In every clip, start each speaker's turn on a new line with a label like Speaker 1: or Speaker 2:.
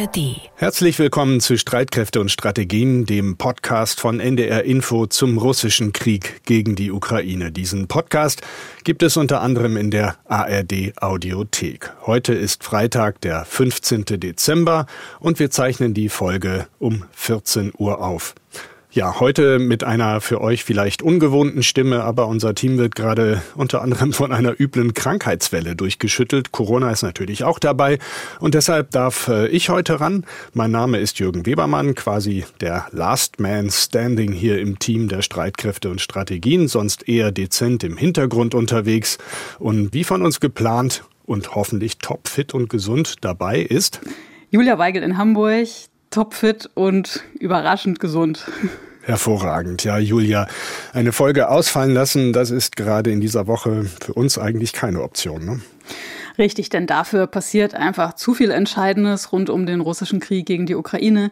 Speaker 1: ARD.
Speaker 2: Herzlich willkommen zu Streitkräfte und Strategien, dem Podcast von NDR Info zum russischen Krieg gegen die Ukraine. Diesen Podcast gibt es unter anderem in der ARD Audiothek. Heute ist Freitag, der 15. Dezember und wir zeichnen die Folge um 14 Uhr auf. Ja, heute mit einer für euch vielleicht ungewohnten Stimme, aber unser Team wird gerade unter anderem von einer üblen Krankheitswelle durchgeschüttelt. Corona ist natürlich auch dabei und deshalb darf äh, ich heute ran. Mein Name ist Jürgen Webermann, quasi der Last Man Standing hier im Team der Streitkräfte und Strategien, sonst eher dezent im Hintergrund unterwegs und wie von uns geplant und hoffentlich topfit und gesund dabei ist
Speaker 3: Julia Weigel in Hamburg, topfit und überraschend gesund.
Speaker 2: Hervorragend. Ja, Julia, eine Folge ausfallen lassen, das ist gerade in dieser Woche für uns eigentlich keine Option. Ne?
Speaker 3: Richtig, denn dafür passiert einfach zu viel Entscheidendes rund um den russischen Krieg gegen die Ukraine.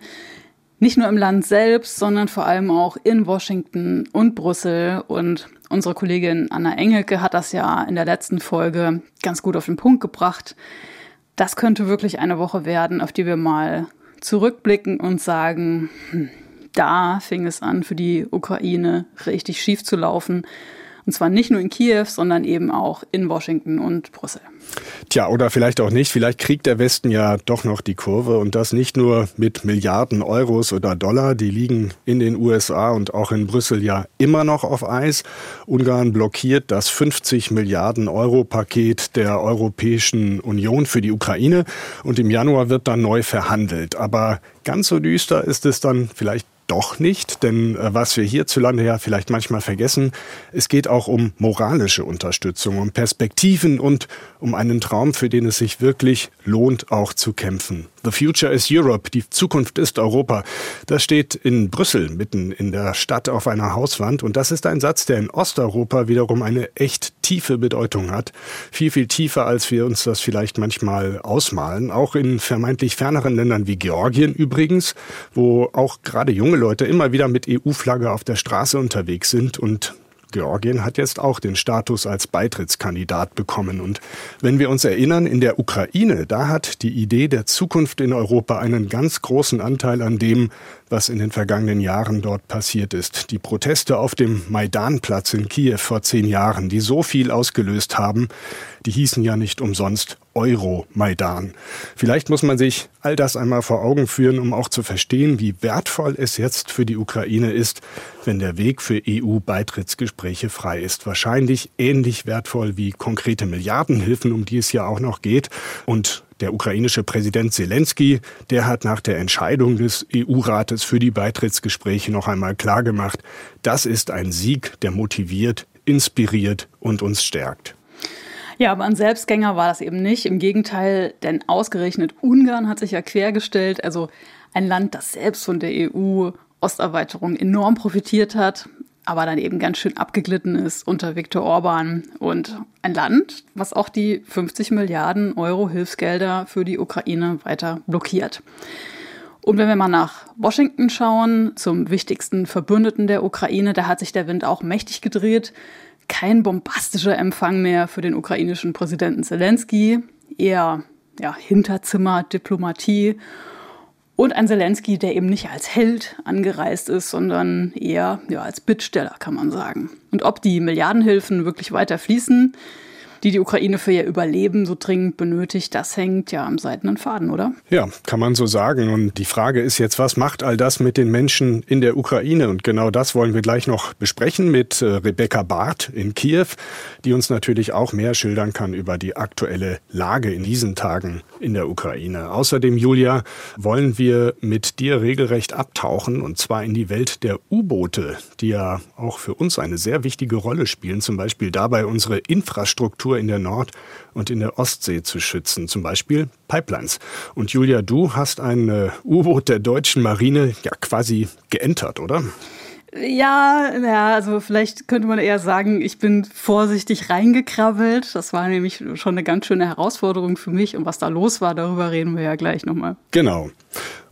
Speaker 3: Nicht nur im Land selbst, sondern vor allem auch in Washington und Brüssel. Und unsere Kollegin Anna Engelke hat das ja in der letzten Folge ganz gut auf den Punkt gebracht. Das könnte wirklich eine Woche werden, auf die wir mal zurückblicken und sagen, hm, da fing es an, für die Ukraine richtig schief zu laufen. Und zwar nicht nur in Kiew, sondern eben auch in Washington und Brüssel.
Speaker 2: Tja, oder vielleicht auch nicht. Vielleicht kriegt der Westen ja doch noch die Kurve und das nicht nur mit Milliarden Euros oder Dollar. Die liegen in den USA und auch in Brüssel ja immer noch auf Eis. Ungarn blockiert das 50 Milliarden Euro Paket der Europäischen Union für die Ukraine und im Januar wird dann neu verhandelt. Aber ganz so düster ist es dann vielleicht doch nicht, denn äh, was wir hierzulande ja vielleicht manchmal vergessen, es geht auch um moralische Unterstützung, um Perspektiven und um einen Traum, für den es sich wirklich lohnt, auch zu kämpfen. The future is Europe, die Zukunft ist Europa. Das steht in Brüssel mitten in der Stadt auf einer Hauswand und das ist ein Satz, der in Osteuropa wiederum eine echt tiefe Bedeutung hat. Viel, viel tiefer, als wir uns das vielleicht manchmal ausmalen. Auch in vermeintlich ferneren Ländern wie Georgien übrigens, wo auch gerade junge Leute immer wieder mit EU-Flagge auf der Straße unterwegs sind und Georgien hat jetzt auch den Status als Beitrittskandidat bekommen. Und wenn wir uns erinnern, in der Ukraine, da hat die Idee der Zukunft in Europa einen ganz großen Anteil an dem, was in den vergangenen Jahren dort passiert ist. Die Proteste auf dem Maidanplatz in Kiew vor zehn Jahren, die so viel ausgelöst haben, die hießen ja nicht umsonst Euro-Maidan. Vielleicht muss man sich all das einmal vor Augen führen, um auch zu verstehen, wie wertvoll es jetzt für die Ukraine ist, wenn der Weg für EU-Beitrittsgespräche frei ist. Wahrscheinlich ähnlich wertvoll wie konkrete Milliardenhilfen, um die es ja auch noch geht. Und der ukrainische Präsident Zelensky, der hat nach der Entscheidung des EU-Rates für die Beitrittsgespräche noch einmal klargemacht, das ist ein Sieg, der motiviert, inspiriert und uns stärkt.
Speaker 3: Ja, aber ein Selbstgänger war das eben nicht. Im Gegenteil, denn ausgerechnet Ungarn hat sich ja quergestellt. Also ein Land, das selbst von der EU-Osterweiterung enorm profitiert hat, aber dann eben ganz schön abgeglitten ist unter Viktor Orban. Und ein Land, was auch die 50 Milliarden Euro Hilfsgelder für die Ukraine weiter blockiert. Und wenn wir mal nach Washington schauen, zum wichtigsten Verbündeten der Ukraine, da hat sich der Wind auch mächtig gedreht kein bombastischer Empfang mehr für den ukrainischen Präsidenten Zelensky, eher ja, Hinterzimmer, Diplomatie und ein Zelensky, der eben nicht als Held angereist ist, sondern eher ja, als Bittsteller, kann man sagen. Und ob die Milliardenhilfen wirklich weiter fließen, die die Ukraine für ihr Überleben so dringend benötigt, das hängt ja am seidenen Faden, oder?
Speaker 2: Ja, kann man so sagen. Und die Frage ist jetzt, was macht all das mit den Menschen in der Ukraine? Und genau das wollen wir gleich noch besprechen mit äh, Rebecca Barth in Kiew, die uns natürlich auch mehr schildern kann über die aktuelle Lage in diesen Tagen in der Ukraine. Außerdem, Julia, wollen wir mit dir regelrecht abtauchen und zwar in die Welt der U-Boote, die ja auch für uns eine sehr wichtige Rolle spielen, zum Beispiel dabei unsere Infrastruktur Infrastruktur in der Nord- und in der Ostsee zu schützen, zum Beispiel Pipelines. Und Julia, du hast ein äh, U-Boot der deutschen Marine ja quasi geentert, oder?
Speaker 3: Ja, ja, also vielleicht könnte man eher sagen, ich bin vorsichtig reingekrabbelt. Das war nämlich schon eine ganz schöne Herausforderung für mich. Und was da los war, darüber reden wir ja gleich nochmal.
Speaker 2: Genau.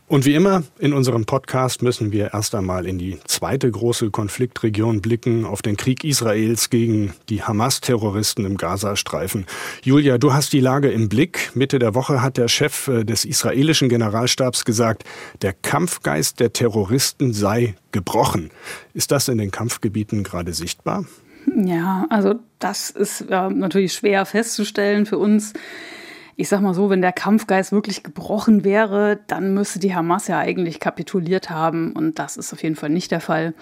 Speaker 2: Und wie immer in unserem Podcast müssen wir erst einmal in die zweite große Konfliktregion blicken, auf den Krieg Israels gegen die Hamas-Terroristen im Gazastreifen. Julia, du hast die Lage im Blick. Mitte der Woche hat der Chef äh, des israelischen Generalstabs gesagt, der Kampfgeist der Terroristen sei gebrochen. Ist das in den Kampfgebieten gerade sichtbar?
Speaker 3: Ja, also das ist äh, natürlich schwer festzustellen für uns ich sag mal so, wenn der Kampfgeist wirklich gebrochen wäre, dann müsste die Hamas ja eigentlich kapituliert haben. Und das ist auf jeden Fall nicht der Fall.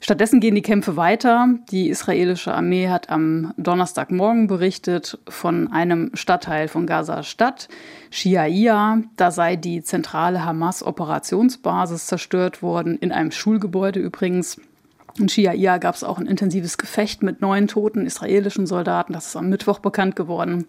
Speaker 3: Stattdessen gehen die Kämpfe weiter. Die israelische Armee hat am Donnerstagmorgen berichtet von einem Stadtteil von Gaza-Stadt, Shiaia. Da sei die zentrale Hamas-Operationsbasis zerstört worden, in einem Schulgebäude übrigens. In Shiaia gab es auch ein intensives Gefecht mit neun toten israelischen Soldaten. Das ist am Mittwoch bekannt geworden.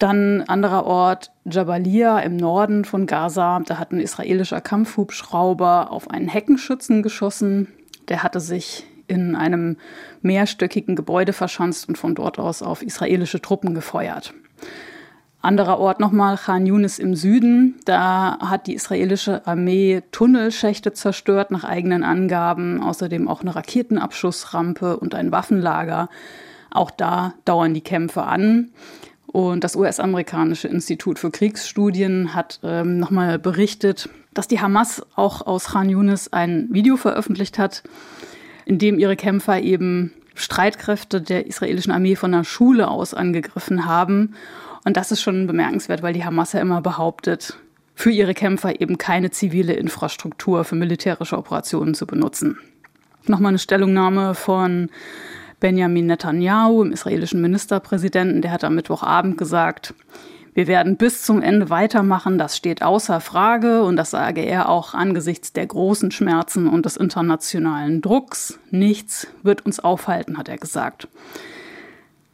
Speaker 3: Dann anderer Ort, Jabalia im Norden von Gaza. Da hat ein israelischer Kampfhubschrauber auf einen Heckenschützen geschossen. Der hatte sich in einem mehrstöckigen Gebäude verschanzt und von dort aus auf israelische Truppen gefeuert. Anderer Ort nochmal, Khan Yunis im Süden. Da hat die israelische Armee Tunnelschächte zerstört, nach eigenen Angaben. Außerdem auch eine Raketenabschussrampe und ein Waffenlager. Auch da dauern die Kämpfe an. Und das US-amerikanische Institut für Kriegsstudien hat ähm, nochmal berichtet, dass die Hamas auch aus Khan Yunis ein Video veröffentlicht hat, in dem ihre Kämpfer eben Streitkräfte der israelischen Armee von der Schule aus angegriffen haben. Und das ist schon bemerkenswert, weil die Hamas ja immer behauptet, für ihre Kämpfer eben keine zivile Infrastruktur für militärische Operationen zu benutzen. Nochmal eine Stellungnahme von Benjamin Netanyahu, dem israelischen Ministerpräsidenten, der hat am Mittwochabend gesagt, wir werden bis zum Ende weitermachen, das steht außer Frage und das sage er auch angesichts der großen Schmerzen und des internationalen Drucks. Nichts wird uns aufhalten, hat er gesagt.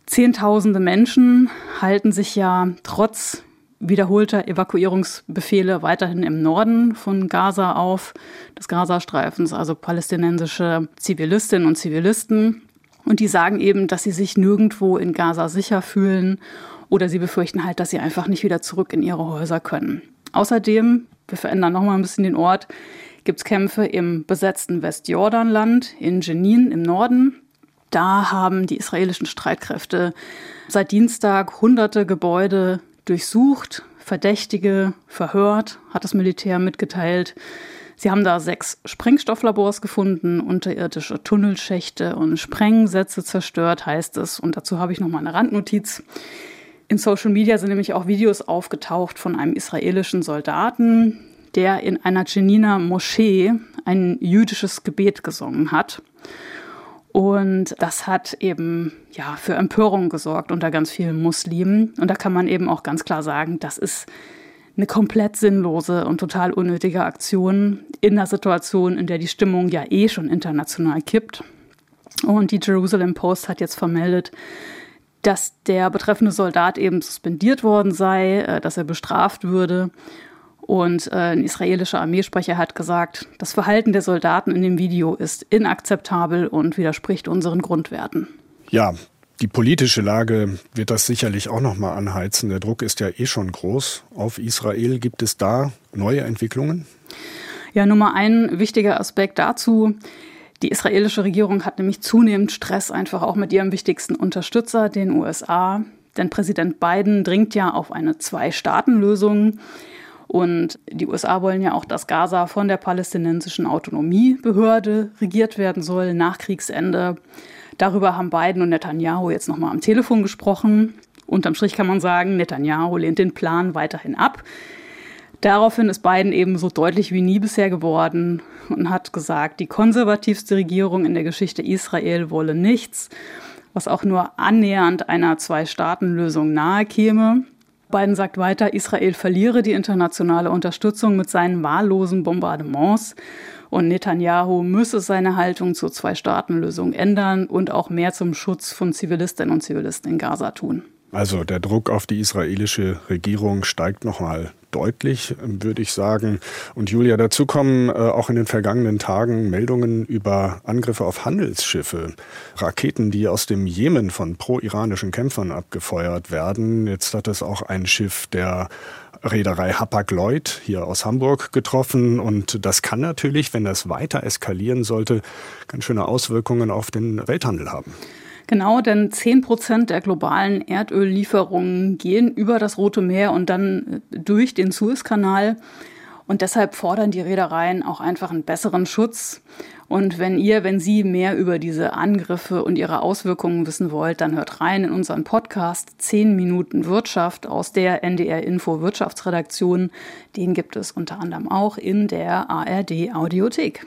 Speaker 3: Zehntausende Menschen halten sich ja trotz wiederholter Evakuierungsbefehle weiterhin im Norden von Gaza auf, des Gazastreifens, also palästinensische Zivilistinnen und Zivilisten. Und die sagen eben, dass sie sich nirgendwo in Gaza sicher fühlen oder sie befürchten halt, dass sie einfach nicht wieder zurück in ihre Häuser können. Außerdem, wir verändern nochmal ein bisschen den Ort, gibt es Kämpfe im besetzten Westjordanland, in Jenin im Norden. Da haben die israelischen Streitkräfte seit Dienstag hunderte Gebäude durchsucht, Verdächtige verhört, hat das Militär mitgeteilt. Sie haben da sechs Sprengstofflabors gefunden, unterirdische Tunnelschächte und Sprengsätze zerstört, heißt es. Und dazu habe ich noch mal eine Randnotiz. In Social Media sind nämlich auch Videos aufgetaucht von einem israelischen Soldaten, der in einer Jeniner Moschee ein jüdisches Gebet gesungen hat. Und das hat eben ja für Empörung gesorgt unter ganz vielen Muslimen. Und da kann man eben auch ganz klar sagen, das ist eine komplett sinnlose und total unnötige Aktion in einer Situation, in der die Stimmung ja eh schon international kippt. Und die Jerusalem Post hat jetzt vermeldet, dass der betreffende Soldat eben suspendiert worden sei, äh, dass er bestraft würde. Und äh, ein israelischer Armeesprecher hat gesagt, das Verhalten der Soldaten in dem Video ist inakzeptabel und widerspricht unseren Grundwerten.
Speaker 2: Ja, die politische Lage wird das sicherlich auch noch mal anheizen. Der Druck ist ja eh schon groß auf Israel. Gibt es da neue Entwicklungen?
Speaker 3: Ja, Nummer ein wichtiger Aspekt dazu. Die israelische Regierung hat nämlich zunehmend Stress einfach auch mit ihrem wichtigsten Unterstützer, den USA. Denn Präsident Biden dringt ja auf eine Zwei-Staaten-Lösung. Und die USA wollen ja auch, dass Gaza von der palästinensischen Autonomiebehörde regiert werden soll nach Kriegsende. Darüber haben Biden und Netanyahu jetzt nochmal am Telefon gesprochen. Unterm Strich kann man sagen, Netanyahu lehnt den Plan weiterhin ab. Daraufhin ist Biden eben so deutlich wie nie bisher geworden und hat gesagt, die konservativste Regierung in der Geschichte Israel wolle nichts, was auch nur annähernd einer Zwei-Staaten-Lösung nahe käme. Biden sagt weiter, Israel verliere die internationale Unterstützung mit seinen wahllosen Bombardements und Netanyahu müsse seine Haltung zur Zwei-Staaten-Lösung ändern und auch mehr zum Schutz von Zivilistinnen und Zivilisten in Gaza tun.
Speaker 2: Also der Druck auf die israelische Regierung steigt nochmal deutlich, würde ich sagen. Und Julia, dazu kommen äh, auch in den vergangenen Tagen Meldungen über Angriffe auf Handelsschiffe, Raketen, die aus dem Jemen von pro-iranischen Kämpfern abgefeuert werden. Jetzt hat es auch ein Schiff der Reederei Hapag-Lloyd hier aus Hamburg getroffen. Und das kann natürlich, wenn das weiter eskalieren sollte, ganz schöne Auswirkungen auf den Welthandel haben.
Speaker 3: Genau, denn 10 Prozent der globalen Erdöllieferungen gehen über das Rote Meer und dann äh, durch den Suezkanal. Und deshalb fordern die Reedereien auch einfach einen besseren Schutz. Und wenn ihr, wenn Sie mehr über diese Angriffe und ihre Auswirkungen wissen wollt, dann hört rein in unseren Podcast 10 Minuten Wirtschaft aus der NDR Info Wirtschaftsredaktion. Den gibt es unter anderem auch in der ARD Audiothek.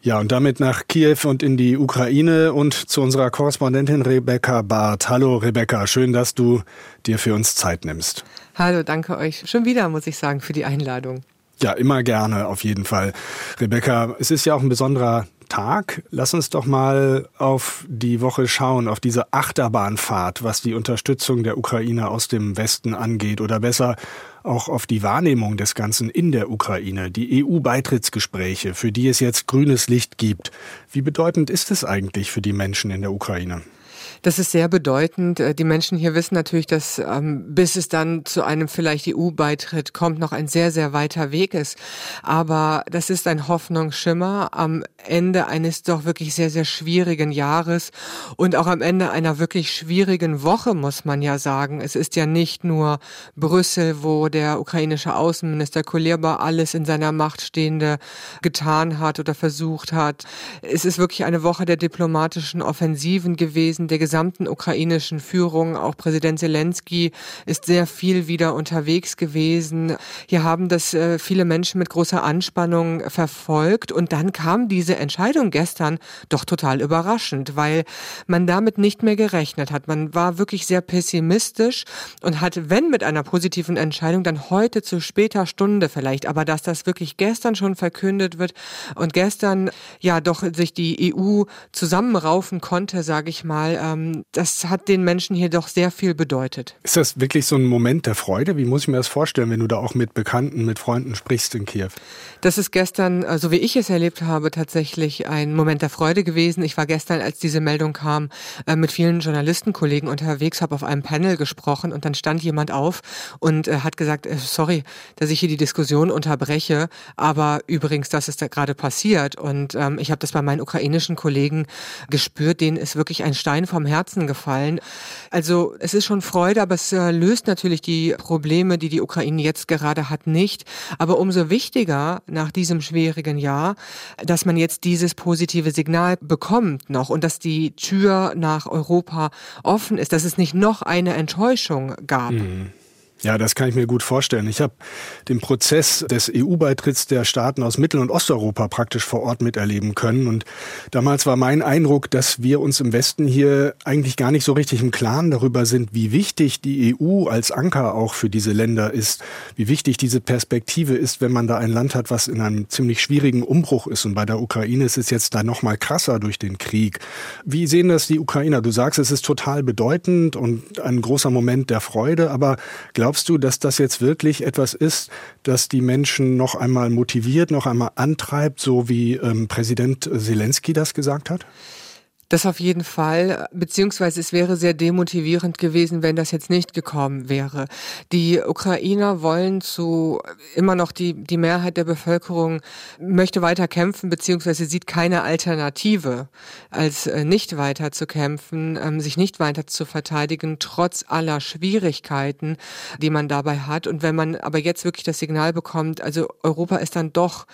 Speaker 2: Ja, und damit nach Kiew und in die Ukraine und zu unserer Korrespondentin Rebecca Barth. Hallo Rebecca, schön, dass du dir für uns Zeit nimmst.
Speaker 1: Hallo, danke euch. Schon wieder, muss ich sagen, für die Einladung.
Speaker 2: Ja, immer gerne, auf jeden Fall. Rebecca, es ist ja auch ein besonderer Tag. Lass uns doch mal auf die Woche schauen, auf diese Achterbahnfahrt, was die Unterstützung der Ukraine aus dem Westen angeht oder besser auch auf die Wahrnehmung des Ganzen in der Ukraine, die EU-Beitrittsgespräche, für die es jetzt grünes Licht gibt. Wie bedeutend ist es eigentlich für die Menschen in der Ukraine?
Speaker 1: Das ist sehr bedeutend. Äh, die Menschen hier wissen natürlich, dass ähm, bis es dann zu einem vielleicht EU-Beitritt kommt, noch ein sehr, sehr weiter Weg ist. Aber das ist ein Hoffnungsschimmer am Ende eines doch wirklich sehr, sehr schwierigen Jahres und auch am Ende einer wirklich schwierigen Woche, muss man ja sagen. Es ist ja nicht nur Brüssel, wo der ukrainische Außenminister Kuleba alles in seiner Macht Stehende getan hat oder versucht hat. Es ist wirklich eine Woche der diplomatischen Offensiven gewesen, der gesamten ukrainischen Führung. Auch Präsident Zelensky ist sehr viel wieder unterwegs gewesen. Hier haben das äh, viele Menschen mit großer Anspannung verfolgt. Und dann kam diese Entscheidung gestern doch total überraschend, weil man damit nicht mehr gerechnet hat. Man war wirklich sehr pessimistisch und hat, wenn mit einer positiven Entscheidung, dann heute zu später Stunde vielleicht. Aber dass das wirklich gestern schon verkündet wird und gestern ja doch sich die EU zusammenraufen konnte, sage ich mal, ähm, das hat den Menschen hier doch sehr viel bedeutet.
Speaker 2: Ist das wirklich so ein Moment der Freude? Wie muss ich mir das vorstellen, wenn du da auch mit Bekannten, mit Freunden sprichst in Kiew?
Speaker 1: Das ist gestern, so also wie ich es erlebt habe, tatsächlich ein Moment der Freude gewesen. Ich war gestern, als diese Meldung kam, äh, mit vielen Journalistenkollegen unterwegs, habe auf einem Panel gesprochen und dann stand jemand auf und äh, hat gesagt, äh, sorry, dass ich hier die Diskussion unterbreche, aber übrigens, das ist da gerade passiert. Und ähm, ich habe das bei meinen ukrainischen Kollegen gespürt, denen ist wirklich ein Stein vom Herzen gefallen. Also es ist schon Freude, aber es löst natürlich die Probleme, die die Ukraine jetzt gerade hat, nicht. Aber umso wichtiger nach diesem schwierigen Jahr, dass man jetzt dieses positive Signal bekommt noch und dass die Tür nach Europa offen ist, dass es nicht noch eine Enttäuschung gab. Mhm.
Speaker 2: Ja, das kann ich mir gut vorstellen. Ich habe den Prozess des EU-Beitritts der Staaten aus Mittel- und Osteuropa praktisch vor Ort miterleben können. Und damals war mein Eindruck, dass wir uns im Westen hier eigentlich gar nicht so richtig im Klaren darüber sind, wie wichtig die EU als Anker auch für diese Länder ist, wie wichtig diese Perspektive ist, wenn man da ein Land hat, was in einem ziemlich schwierigen Umbruch ist. Und bei der Ukraine ist es jetzt da noch mal krasser durch den Krieg. Wie sehen das die Ukrainer? Du sagst, es ist total bedeutend und ein großer Moment der Freude, aber Glaubst du, dass das jetzt wirklich etwas ist, das die Menschen noch einmal motiviert, noch einmal antreibt, so wie ähm, Präsident Zelensky das gesagt hat?
Speaker 1: Das auf jeden Fall, beziehungsweise es wäre sehr demotivierend gewesen, wenn das jetzt nicht gekommen wäre. Die Ukrainer wollen zu, immer noch die, die Mehrheit der Bevölkerung möchte weiter kämpfen, beziehungsweise sieht keine Alternative, als äh, nicht weiter zu kämpfen, ähm, sich nicht weiter zu verteidigen, trotz aller Schwierigkeiten, die man dabei hat. Und wenn man aber jetzt wirklich das Signal bekommt, also Europa ist dann doch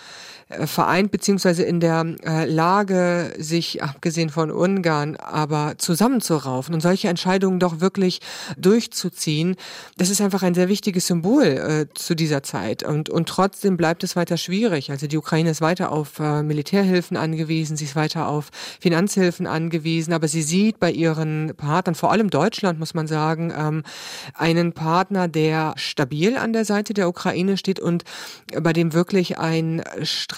Speaker 1: vereint, beziehungsweise in der äh, Lage, sich abgesehen von Ungarn aber zusammenzuraufen und solche Entscheidungen doch wirklich durchzuziehen, das ist einfach ein sehr wichtiges Symbol äh, zu dieser Zeit. Und, und trotzdem bleibt es weiter schwierig. Also die Ukraine ist weiter auf äh, Militärhilfen angewiesen, sie ist weiter auf Finanzhilfen angewiesen, aber sie sieht bei ihren Partnern, vor allem Deutschland muss man sagen, ähm, einen Partner, der stabil an der Seite der Ukraine steht und bei dem wirklich ein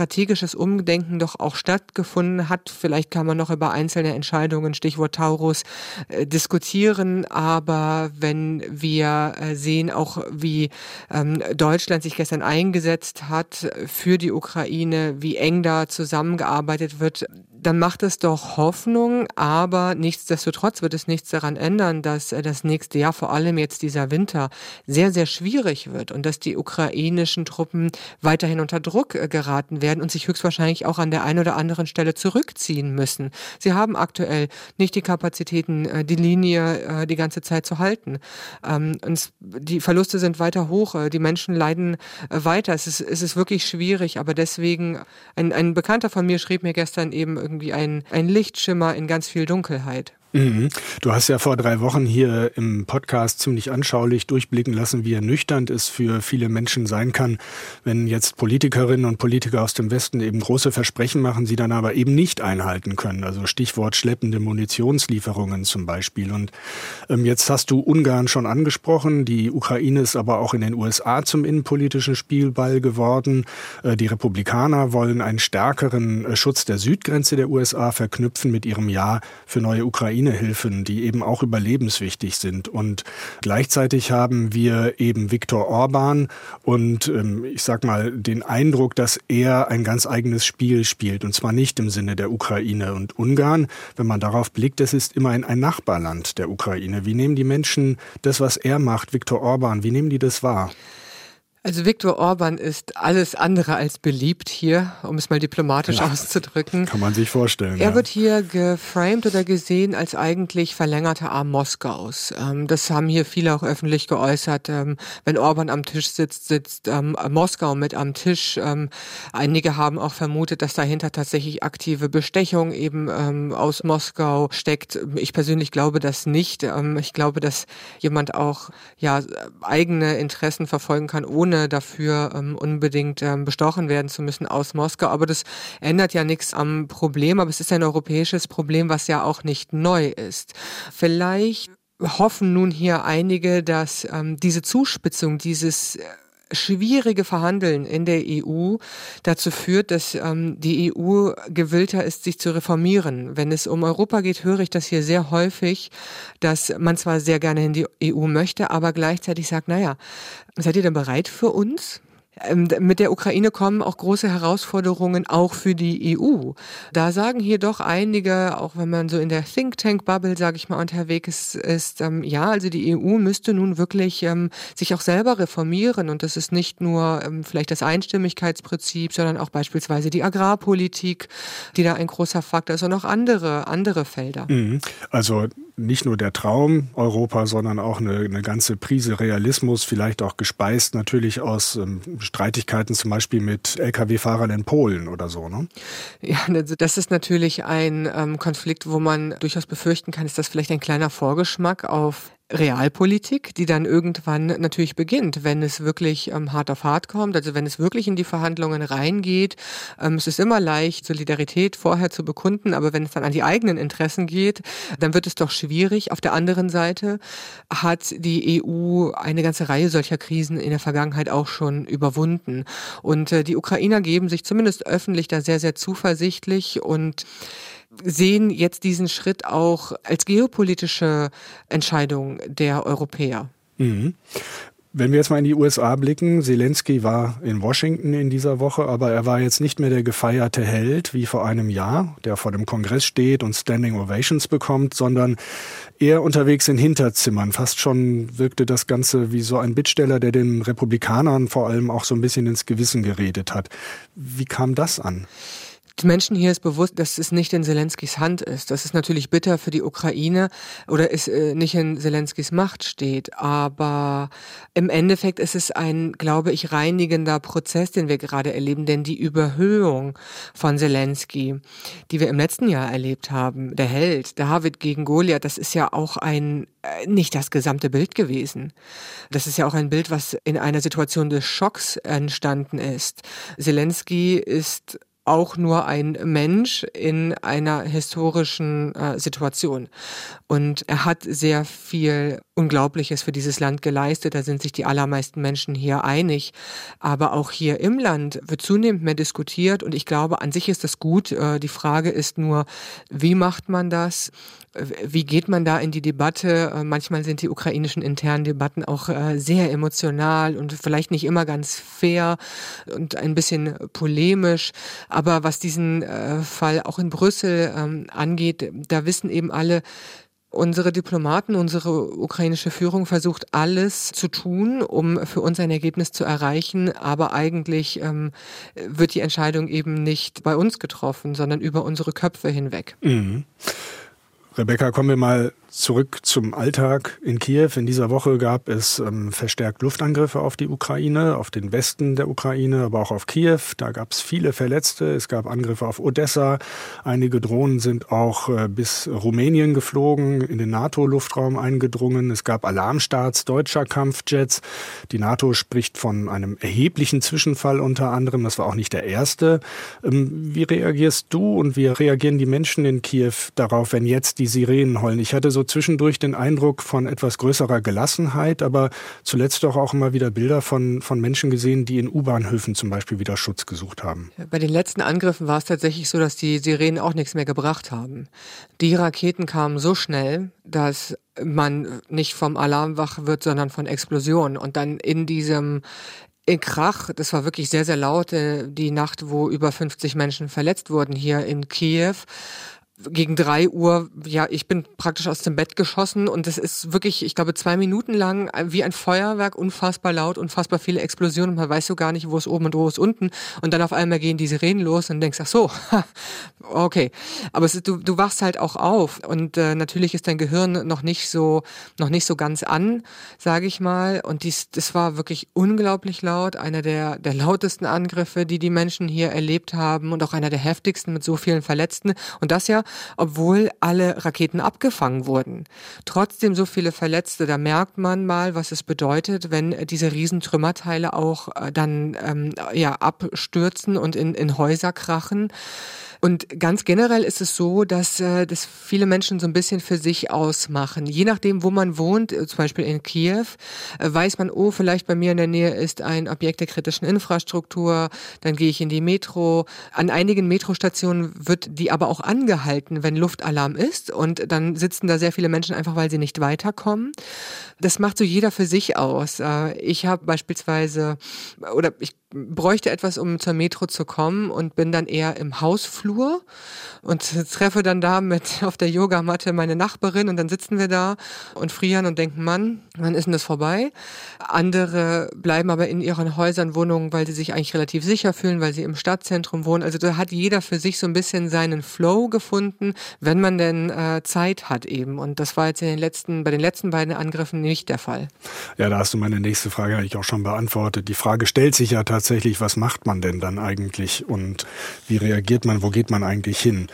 Speaker 1: strategisches Umdenken doch auch stattgefunden hat. Vielleicht kann man noch über einzelne Entscheidungen, Stichwort Taurus, äh, diskutieren. Aber wenn wir äh, sehen, auch wie ähm, Deutschland sich gestern eingesetzt hat für die Ukraine, wie eng da zusammengearbeitet wird, dann macht es doch Hoffnung, aber nichtsdestotrotz wird es nichts daran ändern, dass äh, das nächste Jahr, vor allem jetzt dieser Winter, sehr, sehr schwierig wird und dass die ukrainischen Truppen weiterhin unter Druck äh, geraten werden und sich höchstwahrscheinlich auch an der einen oder anderen Stelle zurückziehen müssen. Sie haben aktuell nicht die Kapazitäten, äh, die Linie die ganze Zeit zu halten. Ähm, und die Verluste sind weiter hoch, die Menschen leiden weiter. Es ist, es ist wirklich schwierig, aber deswegen, ein, ein Bekannter von mir schrieb mir gestern eben irgendwie, ein, ein Lichtschimmer in ganz viel Dunkelheit.
Speaker 2: Mhm. Du hast ja vor drei Wochen hier im Podcast ziemlich anschaulich durchblicken lassen, wie ernüchternd es für viele Menschen sein kann, wenn jetzt Politikerinnen und Politiker aus dem Westen eben große Versprechen machen, sie dann aber eben nicht einhalten können. Also Stichwort schleppende Munitionslieferungen zum Beispiel. Und ähm, jetzt hast du Ungarn schon angesprochen. Die Ukraine ist aber auch in den USA zum innenpolitischen Spielball geworden. Äh, die Republikaner wollen einen stärkeren äh, Schutz der Südgrenze der USA verknüpfen mit ihrem Ja für neue Ukraine Ukraine-Hilfen, die eben auch überlebenswichtig sind. Und gleichzeitig haben wir eben Viktor Orban und ähm, ich sag mal den Eindruck, dass er ein ganz eigenes Spiel spielt und zwar nicht im Sinne der Ukraine und Ungarn. Wenn man darauf blickt, es ist immerhin ein Nachbarland der Ukraine. Wie nehmen die Menschen das, was er macht, Viktor Orban, wie nehmen die das wahr?
Speaker 1: Also Viktor Orban ist alles andere als beliebt hier, um es mal diplomatisch ja, auszudrücken.
Speaker 2: Kann man sich vorstellen.
Speaker 1: Er ja. wird hier geframed oder gesehen als eigentlich verlängerter Arm Moskaus. Ähm, das haben hier viele auch öffentlich geäußert. Ähm, wenn Orban am Tisch sitzt, sitzt ähm, Moskau mit am Tisch. einige haben auch vermutet, dass dahinter tatsächlich aktive Bestechung eben aus Moskau steckt. Ich persönlich glaube das nicht. ich glaube, dass jemand auch ja eigene Interessen verfolgen kann, ohne ohne dafür ähm, unbedingt ähm, bestochen werden zu müssen aus Moskau. Aber das ändert ja nichts am Problem. Aber es ist ein europäisches Problem, was ja auch nicht neu ist. Vielleicht hoffen nun hier einige, dass ähm, diese Zuspitzung, dieses äh, schwierige Verhandeln in der EU dazu führt, dass ähm, die EU gewillter ist, sich zu reformieren. Wenn es um Europa geht, höre ich das hier sehr häufig, dass man zwar sehr gerne in die EU möchte, aber gleichzeitig sagt, naja, seid ihr denn bereit für uns? Ähm, mit der Ukraine kommen auch große Herausforderungen auch für die EU. Da sagen hier doch einige, auch wenn man so in der Think Tank Bubble, sage ich mal, unterwegs ist, ist ähm, ja, also die EU müsste nun wirklich ähm, sich auch selber reformieren und das ist nicht nur ähm, vielleicht das Einstimmigkeitsprinzip, sondern auch beispielsweise die Agrarpolitik, die da ein großer Faktor ist und auch andere andere Felder.
Speaker 2: Mhm. Also nicht nur der Traum Europa, sondern auch eine, eine ganze Prise Realismus, vielleicht auch gespeist natürlich aus ähm, Streitigkeiten zum Beispiel mit Lkw-Fahrern in Polen oder so. Ne?
Speaker 1: Ja, also das ist natürlich ein ähm, Konflikt, wo man durchaus befürchten kann, ist das vielleicht ein kleiner Vorgeschmack auf Realpolitik, die dann irgendwann natürlich beginnt, wenn es wirklich ähm, hart auf hart kommt, also wenn es wirklich in die Verhandlungen reingeht. Ähm, es ist immer leicht, Solidarität vorher zu bekunden, aber wenn es dann an die eigenen Interessen geht, dann wird es doch schwierig. Auf der anderen Seite hat die EU eine ganze Reihe solcher Krisen in der Vergangenheit auch schon überwunden. Und äh, die Ukrainer geben sich zumindest öffentlich da sehr, sehr zuversichtlich und sehen jetzt diesen Schritt auch als geopolitische Entscheidung der Europäer. Mhm.
Speaker 2: Wenn wir jetzt mal in die USA blicken, Zelensky war in Washington in dieser Woche, aber er war jetzt nicht mehr der gefeierte Held wie vor einem Jahr, der vor dem Kongress steht und Standing Ovations bekommt, sondern eher unterwegs in Hinterzimmern. Fast schon wirkte das Ganze wie so ein Bittsteller, der den Republikanern vor allem auch so ein bisschen ins Gewissen geredet hat. Wie kam das an?
Speaker 1: Den Menschen hier ist bewusst, dass es nicht in Zelenskys Hand ist. Das ist natürlich bitter für die Ukraine oder es äh, nicht in Zelenskys Macht steht. Aber im Endeffekt ist es ein, glaube ich, reinigender Prozess, den wir gerade erleben. Denn die Überhöhung von Zelensky, die wir im letzten Jahr erlebt haben, der Held, David gegen Goliath, das ist ja auch ein, äh, nicht das gesamte Bild gewesen. Das ist ja auch ein Bild, was in einer Situation des Schocks entstanden ist. Zelensky ist auch nur ein Mensch in einer historischen äh, Situation. Und er hat sehr viel Unglaubliches für dieses Land geleistet. Da sind sich die allermeisten Menschen hier einig. Aber auch hier im Land wird zunehmend mehr diskutiert. Und ich glaube, an sich ist das gut. Äh, die Frage ist nur, wie macht man das? Wie geht man da in die Debatte? Äh, manchmal sind die ukrainischen internen Debatten auch äh, sehr emotional und vielleicht nicht immer ganz fair und ein bisschen polemisch. Aber was diesen äh, Fall auch in Brüssel ähm, angeht, da wissen eben alle, Unsere Diplomaten, unsere ukrainische Führung versucht alles zu tun, um für uns ein Ergebnis zu erreichen. Aber eigentlich ähm, wird die Entscheidung eben nicht bei uns getroffen, sondern über unsere Köpfe hinweg.
Speaker 2: Mhm. Rebecca, kommen wir mal Zurück zum Alltag in Kiew. In dieser Woche gab es ähm, verstärkt Luftangriffe auf die Ukraine, auf den Westen der Ukraine, aber auch auf Kiew. Da gab es viele Verletzte. Es gab Angriffe auf Odessa. Einige Drohnen sind auch äh, bis Rumänien geflogen, in den NATO-Luftraum eingedrungen. Es gab Alarmstarts deutscher Kampfjets. Die NATO spricht von einem erheblichen Zwischenfall unter anderem. Das war auch nicht der erste. Ähm, wie reagierst du und wie reagieren die Menschen in Kiew darauf, wenn jetzt die Sirenen heulen? Ich hatte so zwischendurch den Eindruck von etwas größerer Gelassenheit, aber zuletzt doch auch immer wieder Bilder von, von Menschen gesehen, die in U-Bahnhöfen zum Beispiel wieder Schutz gesucht haben.
Speaker 1: Bei den letzten Angriffen war es tatsächlich so, dass die Sirenen auch nichts mehr gebracht haben. Die Raketen kamen so schnell, dass man nicht vom Alarm wach wird, sondern von Explosionen. Und dann in diesem in Krach, das war wirklich sehr, sehr laut, äh, die Nacht, wo über 50 Menschen verletzt wurden hier in Kiew gegen drei Uhr, ja, ich bin praktisch aus dem Bett geschossen und es ist wirklich, ich glaube, zwei Minuten lang wie ein Feuerwerk, unfassbar laut, unfassbar viele Explosionen. Man weiß so gar nicht, wo es oben und wo es unten. Und dann auf einmal gehen die Sirenen los und denkst, ach so, okay. Aber ist, du, du wachst halt auch auf und äh, natürlich ist dein Gehirn noch nicht so, noch nicht so ganz an, sage ich mal. Und dies, das war wirklich unglaublich laut, einer der, der lautesten Angriffe, die die Menschen hier erlebt haben und auch einer der heftigsten mit so vielen Verletzten. Und das ja obwohl alle Raketen abgefangen wurden. Trotzdem so viele Verletzte, da merkt man mal, was es bedeutet, wenn diese Riesentrümmerteile auch äh, dann ähm, ja, abstürzen und in, in Häuser krachen. Und ganz generell ist es so, dass äh, das viele Menschen so ein bisschen für sich ausmachen. Je nachdem, wo man wohnt, äh, zum Beispiel in Kiew, weiß man, oh, vielleicht bei mir in der Nähe ist ein Objekt der kritischen Infrastruktur, dann gehe ich in die Metro. An einigen Metrostationen wird die aber auch angehalten, wenn Luftalarm ist und dann sitzen da sehr viele Menschen einfach, weil sie nicht weiterkommen. Das macht so jeder für sich aus. Äh, ich habe beispielsweise, oder ich bräuchte etwas, um zur Metro zu kommen und bin dann eher im Hausflur und treffe dann da mit auf der Yogamatte meine Nachbarin und dann sitzen wir da und frieren und denken, Mann, wann ist denn das vorbei? Andere bleiben aber in ihren Häusern, Wohnungen, weil sie sich eigentlich relativ sicher fühlen, weil sie im Stadtzentrum wohnen. Also da hat jeder für sich so ein bisschen seinen Flow gefunden, wenn man denn äh, Zeit hat eben. Und das war jetzt in den letzten, bei den letzten beiden Angriffen nicht der Fall.
Speaker 2: Ja, da hast du meine nächste Frage eigentlich auch schon beantwortet. Die Frage stellt sich ja tatsächlich tatsächlich, was macht man denn dann eigentlich und wie reagiert man, wo geht man eigentlich hin?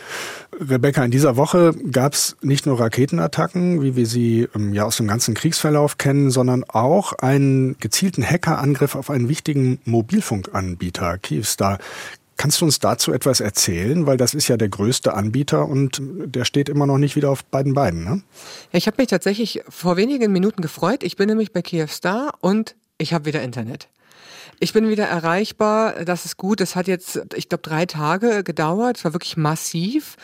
Speaker 2: Rebecca, in dieser Woche gab es nicht nur Raketenattacken, wie wir sie ähm, ja aus dem ganzen Kriegsverlauf kennen, sondern auch einen gezielten Hackerangriff auf einen wichtigen Mobilfunkanbieter, Kyivstar. Kannst du uns dazu etwas erzählen? Weil das ist ja der größte Anbieter und der steht immer noch nicht wieder auf beiden Beinen. Ne?
Speaker 1: Ja, ich habe mich tatsächlich vor wenigen Minuten gefreut. Ich bin nämlich bei Kyivstar und ich habe wieder Internet. Ich bin wieder erreichbar. Das ist gut. Das hat jetzt, ich glaube, drei Tage gedauert. Es war wirklich massiv.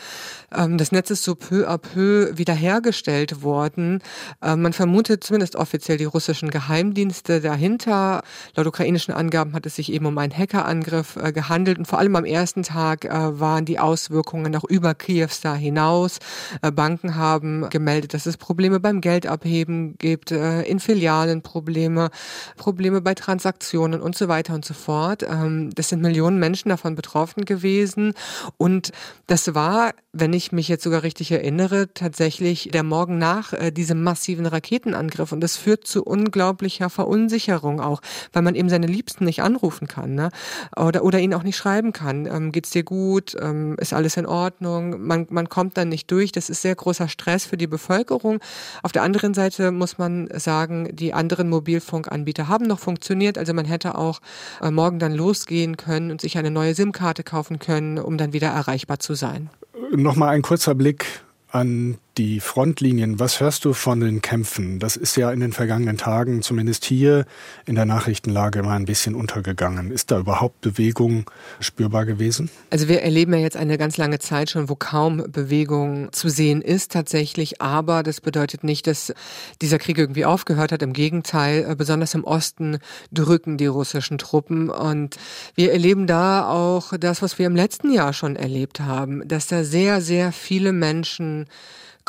Speaker 1: Ähm, das Netz ist so peu à peu wiederhergestellt worden. Ähm, man vermutet zumindest offiziell die russischen Geheimdienste dahinter. Laut ukrainischen Angaben hat es sich eben um einen Hackerangriff äh, gehandelt. Und vor allem am ersten Tag äh, waren die Auswirkungen noch über Kievstar hinaus. Äh, Banken haben gemeldet, dass es Probleme beim Geldabheben gibt, in Filialen Probleme, Probleme bei Transaktionen und so weiter und so fort. Ähm, das sind Millionen Menschen davon betroffen gewesen. Und das war, wenn ich mich jetzt sogar richtig erinnere, tatsächlich der Morgen nach äh, diesem massiven Raketenangriff. Und das führt zu unglaublicher Verunsicherung auch, weil man eben seine Liebsten nicht anrufen kann ne? oder, oder ihnen auch nicht schreiben kann. Ähm, geht's dir gut? Ähm, ist alles in Ordnung? Man, man kommt dann nicht durch. Das ist sehr großer Stress für die Bevölkerung. Auf der anderen Seite muss man sagen, die anderen Mobilfunkanbieter haben noch funktioniert. Also man hätte auch auch äh, morgen dann losgehen können und sich eine neue SIM-Karte kaufen können, um dann wieder erreichbar zu sein.
Speaker 2: Nochmal ein kurzer Blick an die Frontlinien. Was hörst du von den Kämpfen? Das ist ja in den vergangenen Tagen, zumindest hier in der Nachrichtenlage, mal ein bisschen untergegangen. Ist da überhaupt Bewegung spürbar gewesen?
Speaker 1: Also wir erleben ja jetzt eine ganz lange Zeit schon, wo kaum Bewegung zu sehen ist tatsächlich. Aber das bedeutet nicht, dass dieser Krieg irgendwie aufgehört hat. Im Gegenteil, äh, besonders im Osten drücken die russischen Truppen. Und wir erleben da auch das, was wir im letzten Jahr schon erlebt haben, dass da sehr, sehr viele Menschen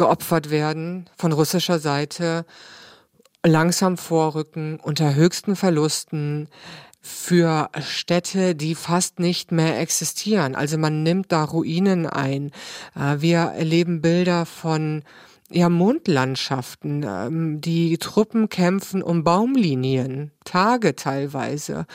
Speaker 1: geopfert werden von russischer Seite, langsam vorrücken unter höchsten Verlusten für Städte, die fast nicht mehr existieren. Also man nimmt da Ruinen ein. Äh, wir erleben Bilder von ja, Mondlandschaften. Ähm, die Truppen kämpfen um Baumlinien, Tage teilweise,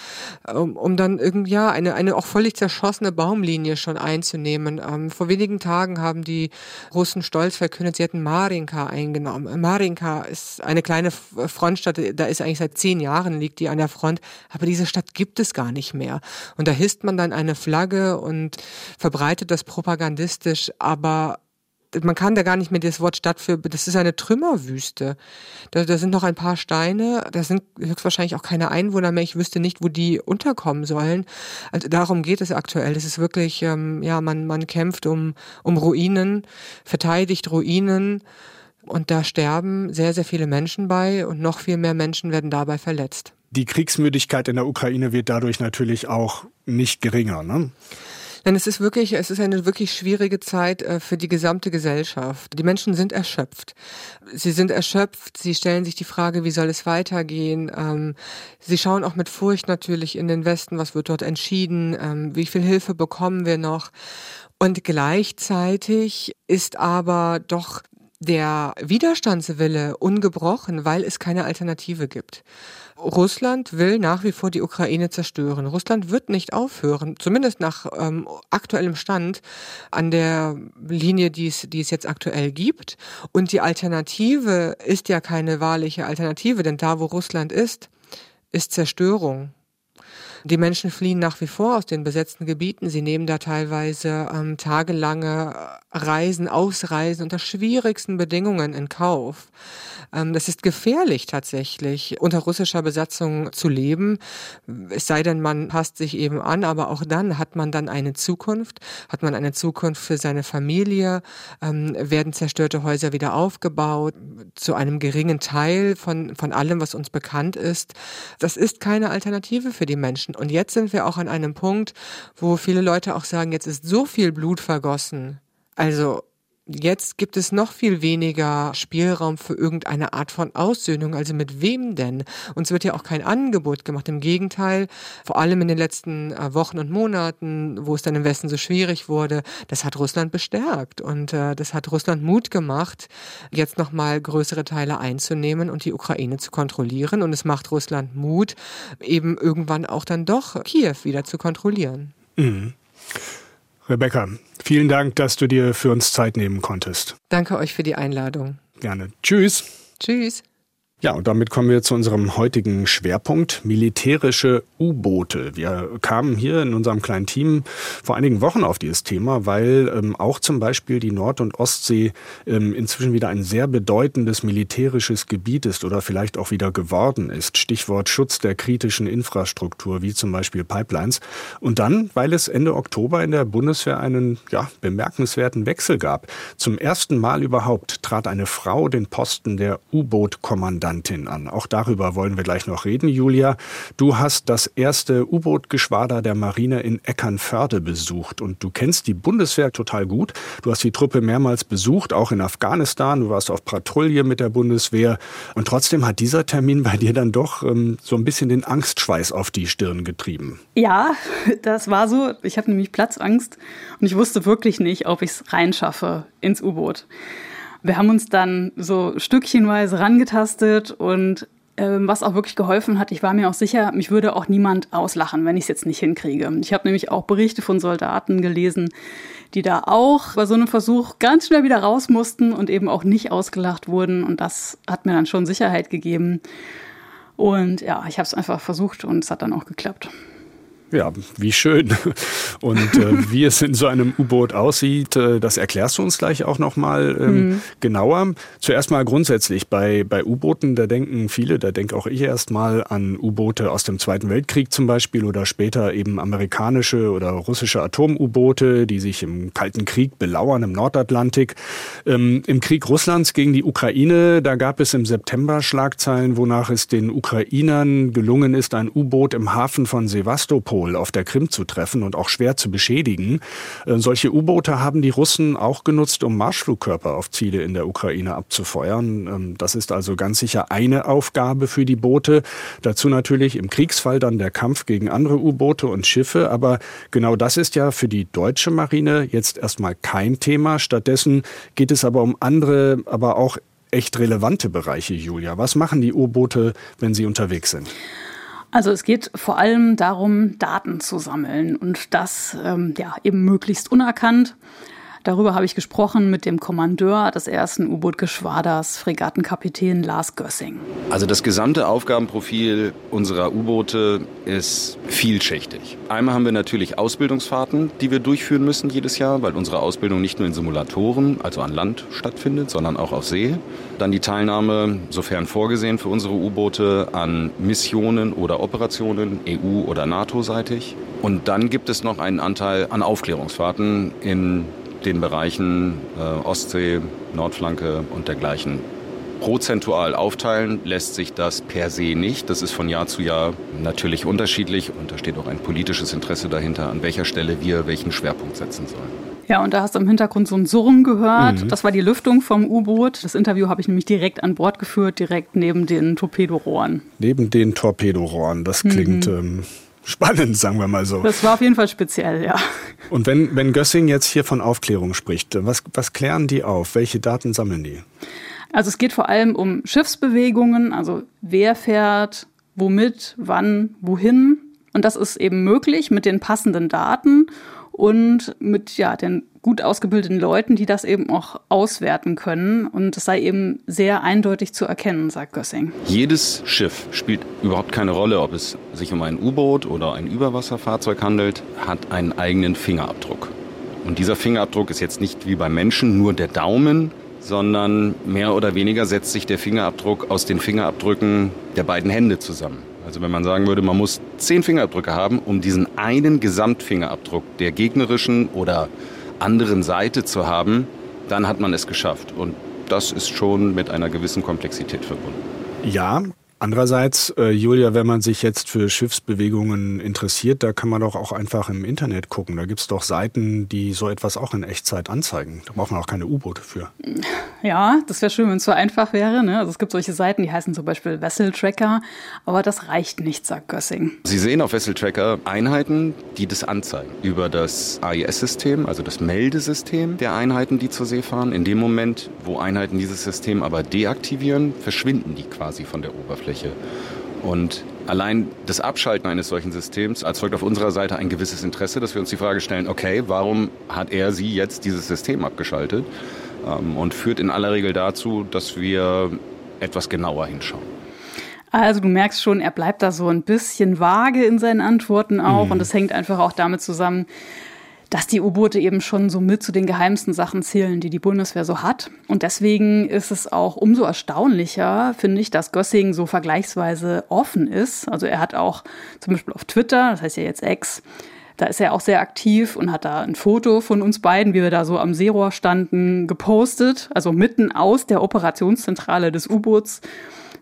Speaker 1: um, um dann irgendwie ja, eine, eine auch völlig zerschossene Baumlinie schon einzunehmen. Ähm, vor wenigen Tagen haben die Russen stolz verkündet, sie hätten Marinka eingenommen. Marinka ist eine kleine Frontstadt, da ist eigentlich seit zehn Jahren liegt die an der Front, aber diese Stadt gibt es gar nicht mehr. Und da hisst man dann eine Flagge und verbreitet das propagandistisch, aber man kann da gar nicht mehr das Wort Stadt für, das ist eine Trümmerwüste. Da, da sind noch ein paar Steine, da sind höchstwahrscheinlich auch keine Einwohner mehr. Ich wüsste nicht, wo die unterkommen sollen. Also darum geht es aktuell. Das ist wirklich, ähm, ja, man, man kämpft um, um Ruinen, verteidigt Ruinen. Und da sterben sehr, sehr viele Menschen bei und noch viel mehr Menschen werden dabei verletzt.
Speaker 2: Die Kriegsmüdigkeit in der Ukraine wird dadurch natürlich auch nicht geringer. Ne?
Speaker 1: Denn es ist wirklich, es ist eine wirklich schwierige Zeit äh, für die gesamte Gesellschaft. Die Menschen sind erschöpft. Sie sind erschöpft, sie stellen sich die Frage, wie soll es weitergehen. Ähm, sie schauen auch mit Furcht natürlich in den Westen, was wird dort entschieden, ähm, wie viel Hilfe bekommen wir noch. Und gleichzeitig ist aber doch der Widerstandswille ungebrochen, weil es keine Alternative gibt. Russland will nach wie vor die Ukraine zerstören. Russland wird nicht aufhören, zumindest nach ähm, aktuellem Stand an der Linie, die es, die es jetzt aktuell gibt. Und die Alternative ist ja keine wahrliche Alternative, denn da, wo Russland ist, ist Zerstörung. Die Menschen fliehen nach wie vor aus den besetzten Gebieten. Sie nehmen da teilweise ähm, tagelange Reisen, Ausreisen unter schwierigsten Bedingungen in Kauf. Ähm, das ist gefährlich tatsächlich, unter russischer Besatzung zu leben. Es sei denn, man passt sich eben an, aber auch dann hat man dann eine Zukunft, hat man eine Zukunft für seine Familie, ähm, werden zerstörte Häuser wieder aufgebaut, zu einem geringen Teil von, von allem, was uns bekannt ist. Das ist keine Alternative für die Menschen. Und jetzt sind wir auch an einem Punkt, wo viele Leute auch sagen, jetzt ist so viel Blut vergossen. Also Jetzt gibt es noch viel weniger Spielraum für irgendeine Art von Aussöhnung. Also mit wem denn? Uns wird ja auch kein Angebot gemacht. Im Gegenteil, vor allem in den letzten äh, Wochen und Monaten, wo es dann im Westen so schwierig wurde, das hat Russland bestärkt und äh, das hat Russland Mut gemacht, jetzt nochmal größere Teile einzunehmen und die Ukraine zu kontrollieren. Und es macht Russland Mut, eben irgendwann auch dann doch Kiew wieder zu kontrollieren.
Speaker 2: Mhm. Rebecca, vielen Dank, dass du dir für uns Zeit nehmen konntest.
Speaker 1: Danke euch für die Einladung.
Speaker 2: Gerne. Tschüss.
Speaker 1: Tschüss.
Speaker 2: Ja, und damit kommen wir zu unserem heutigen Schwerpunkt, militärische U-Boote. Wir kamen hier in unserem kleinen Team vor einigen Wochen auf dieses Thema, weil ähm, auch zum Beispiel die Nord- und Ostsee ähm, inzwischen wieder ein sehr bedeutendes militärisches Gebiet ist oder vielleicht auch wieder geworden ist. Stichwort Schutz der kritischen Infrastruktur, wie zum Beispiel Pipelines. Und dann, weil es Ende Oktober in der Bundeswehr einen ja, bemerkenswerten Wechsel gab. Zum ersten Mal überhaupt trat eine Frau den Posten der U-Boot-Kommandantin Kommandantin an. Auch darüber wollen wir gleich noch reden, Julia. Du hast das erste U-Boot-Geschwader der Marine in Eckernförde besucht und du kennst die Bundeswehr total gut. Du hast die Truppe mehrmals besucht, auch in Afghanistan. Du warst auf Patrouille mit der Bundeswehr und trotzdem hat dieser Termin bei dir dann doch ähm, so ein bisschen den Angstschweiß auf die Stirn getrieben.
Speaker 3: Ja, das war so. Ich habe nämlich Platzangst und ich wusste wirklich nicht, ob ich es reinschaffe ins U-Boot. Wir haben uns dann so stückchenweise rangetastet und ähm, was auch wirklich geholfen hat, ich war mir auch sicher, mich würde auch niemand auslachen, wenn ich es jetzt nicht hinkriege. Ich habe nämlich auch Berichte von Soldaten gelesen, die da auch bei so einem Versuch ganz schnell wieder raus mussten und eben auch nicht ausgelacht wurden. Und das hat mir dann schon Sicherheit gegeben. Und ja, ich habe es einfach versucht und es hat dann auch geklappt.
Speaker 2: Ja, wie schön. Und äh, wie es in so einem U-Boot aussieht, äh, das erklärst du uns gleich auch nochmal ähm, mhm. genauer. Zuerst mal grundsätzlich bei, bei U-Booten, da denken viele, da denke auch ich erstmal an U-Boote aus dem Zweiten Weltkrieg zum Beispiel oder später eben amerikanische oder russische Atom-U-Boote, die sich im Kalten Krieg belauern im Nordatlantik. Ähm, Im Krieg Russlands gegen die Ukraine, da gab es im September Schlagzeilen, wonach es den Ukrainern gelungen ist, ein U-Boot im Hafen von Sevastopol Nordpol auf der Krim zu treffen und auch schwer zu beschädigen. Äh, solche U-Boote haben die Russen auch genutzt, um Marschflugkörper auf Ziele in der Ukraine abzufeuern. Ähm, das ist also ganz sicher eine Aufgabe für die Boote. Dazu natürlich im Kriegsfall dann der Kampf gegen andere U-Boote und Schiffe. Aber genau das ist ja für die deutsche Marine jetzt erstmal kein Thema. Stattdessen geht es aber um andere, aber auch echt relevante Bereiche, Julia. Was machen die U-Boote, wenn sie unterwegs sind?
Speaker 3: Also es geht vor allem darum, Daten zu sammeln und das ähm, ja, eben möglichst unerkannt. Darüber habe ich gesprochen mit dem Kommandeur des ersten U-Boot-Geschwaders, Fregattenkapitän Lars Gössing.
Speaker 4: Also das gesamte Aufgabenprofil unserer U-Boote ist vielschichtig. Einmal haben wir natürlich Ausbildungsfahrten, die wir durchführen müssen jedes Jahr, weil unsere Ausbildung nicht nur in Simulatoren, also an Land stattfindet, sondern auch auf See. Dann die Teilnahme, sofern vorgesehen für unsere U-Boote, an Missionen oder Operationen, EU- oder NATO-seitig. Und dann gibt es noch einen Anteil an Aufklärungsfahrten in den Bereichen äh, Ostsee, Nordflanke und dergleichen. Prozentual aufteilen lässt sich das per se nicht. Das ist von Jahr zu Jahr natürlich unterschiedlich und da steht auch ein politisches Interesse dahinter, an welcher Stelle wir welchen Schwerpunkt setzen sollen.
Speaker 3: Ja, und da hast du im Hintergrund so ein Surren gehört. Mhm. Das war die Lüftung vom U-Boot. Das Interview habe ich nämlich direkt an Bord geführt, direkt neben den Torpedorohren.
Speaker 2: Neben den Torpedorohren, das klingt mhm. ähm, spannend, sagen wir mal so.
Speaker 3: Das war auf jeden Fall speziell, ja.
Speaker 2: Und wenn, wenn Gössing jetzt hier von Aufklärung spricht, was, was klären die auf? Welche Daten sammeln die?
Speaker 3: Also es geht vor allem um Schiffsbewegungen, also wer fährt, womit, wann, wohin. Und das ist eben möglich mit den passenden Daten und mit ja, den gut ausgebildeten Leuten, die das eben auch auswerten können. Und es sei eben sehr eindeutig zu erkennen, sagt Gössing.
Speaker 4: Jedes Schiff spielt überhaupt keine Rolle, ob es sich um ein U-Boot oder ein Überwasserfahrzeug handelt, hat einen eigenen Fingerabdruck. Und dieser Fingerabdruck ist jetzt nicht wie beim Menschen nur der Daumen, sondern mehr oder weniger setzt sich der Fingerabdruck aus den Fingerabdrücken der beiden Hände zusammen. Also wenn man sagen würde, man muss zehn Fingerabdrücke haben, um diesen einen Gesamtfingerabdruck der gegnerischen oder anderen Seite zu haben, dann hat man es geschafft. Und das ist schon mit einer gewissen Komplexität verbunden.
Speaker 2: Ja, Andererseits, äh, Julia, wenn man sich jetzt für Schiffsbewegungen interessiert, da kann man doch auch einfach im Internet gucken. Da gibt es doch Seiten, die so etwas auch in Echtzeit anzeigen. Da braucht man auch keine U-Boote für.
Speaker 3: Ja, das wäre schön, wenn es so einfach wäre. Ne? Also es gibt solche Seiten, die heißen zum Beispiel Vessel Tracker, aber das reicht nicht, sagt Gössing.
Speaker 4: Sie sehen auf Vessel Tracker Einheiten, die das anzeigen. Über das AIS-System, also das Meldesystem der Einheiten, die zur See fahren. In dem Moment, wo Einheiten dieses System aber deaktivieren, verschwinden die quasi von der Oberfläche. Oberfläche. Und allein das Abschalten eines solchen Systems erzeugt auf unserer Seite ein gewisses Interesse, dass wir uns die Frage stellen, okay, warum hat er sie jetzt dieses System abgeschaltet? Ähm, und führt in aller Regel dazu, dass wir etwas genauer hinschauen.
Speaker 3: Also du merkst schon, er bleibt da so ein bisschen vage in seinen Antworten auch. Mhm. Und das hängt einfach auch damit zusammen, dass die U-Boote eben schon so mit zu den geheimsten Sachen zählen, die die Bundeswehr so hat. Und deswegen ist es auch umso erstaunlicher, finde ich, dass Gössing so vergleichsweise offen ist. Also er hat auch zum Beispiel auf Twitter, das heißt ja jetzt Ex, da ist er auch sehr aktiv und hat da ein Foto von uns beiden, wie wir da so am Seerohr standen, gepostet. Also mitten aus der Operationszentrale des U-Boots.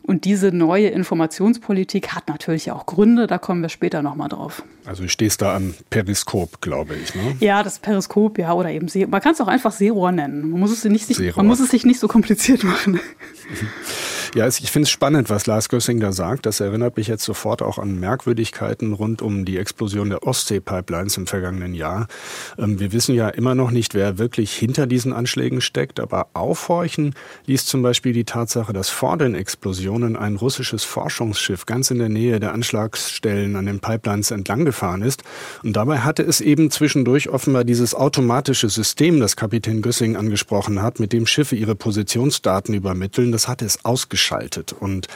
Speaker 3: Und diese neue Informationspolitik hat natürlich auch Gründe, da kommen wir später nochmal drauf.
Speaker 2: Also du stehst da am Periskop, glaube ich. Ne?
Speaker 3: Ja, das Periskop, ja, oder eben See. Man kann es auch einfach Seerohr nennen. Man muss es, nicht, man muss es sich nicht so kompliziert machen.
Speaker 2: Ja, ich finde es spannend, was Lars Gössing da sagt. Das erinnert mich jetzt sofort auch an Merkwürdigkeiten rund um die Explosion der Ostsee-Pipelines im vergangenen Jahr. Ähm, wir wissen ja immer noch nicht, wer wirklich hinter diesen Anschlägen steckt, aber aufhorchen ließ zum Beispiel die Tatsache, dass vor den Explosionen ein russisches Forschungsschiff ganz in der Nähe der Anschlagsstellen an den Pipelines entlang gefahren ist. Und dabei hatte es eben zwischendurch offenbar dieses automatische System, das Kapitän Gössing angesprochen hat, mit dem Schiffe ihre Positionsdaten übermitteln. Das hatte es ausgeschaltet. Und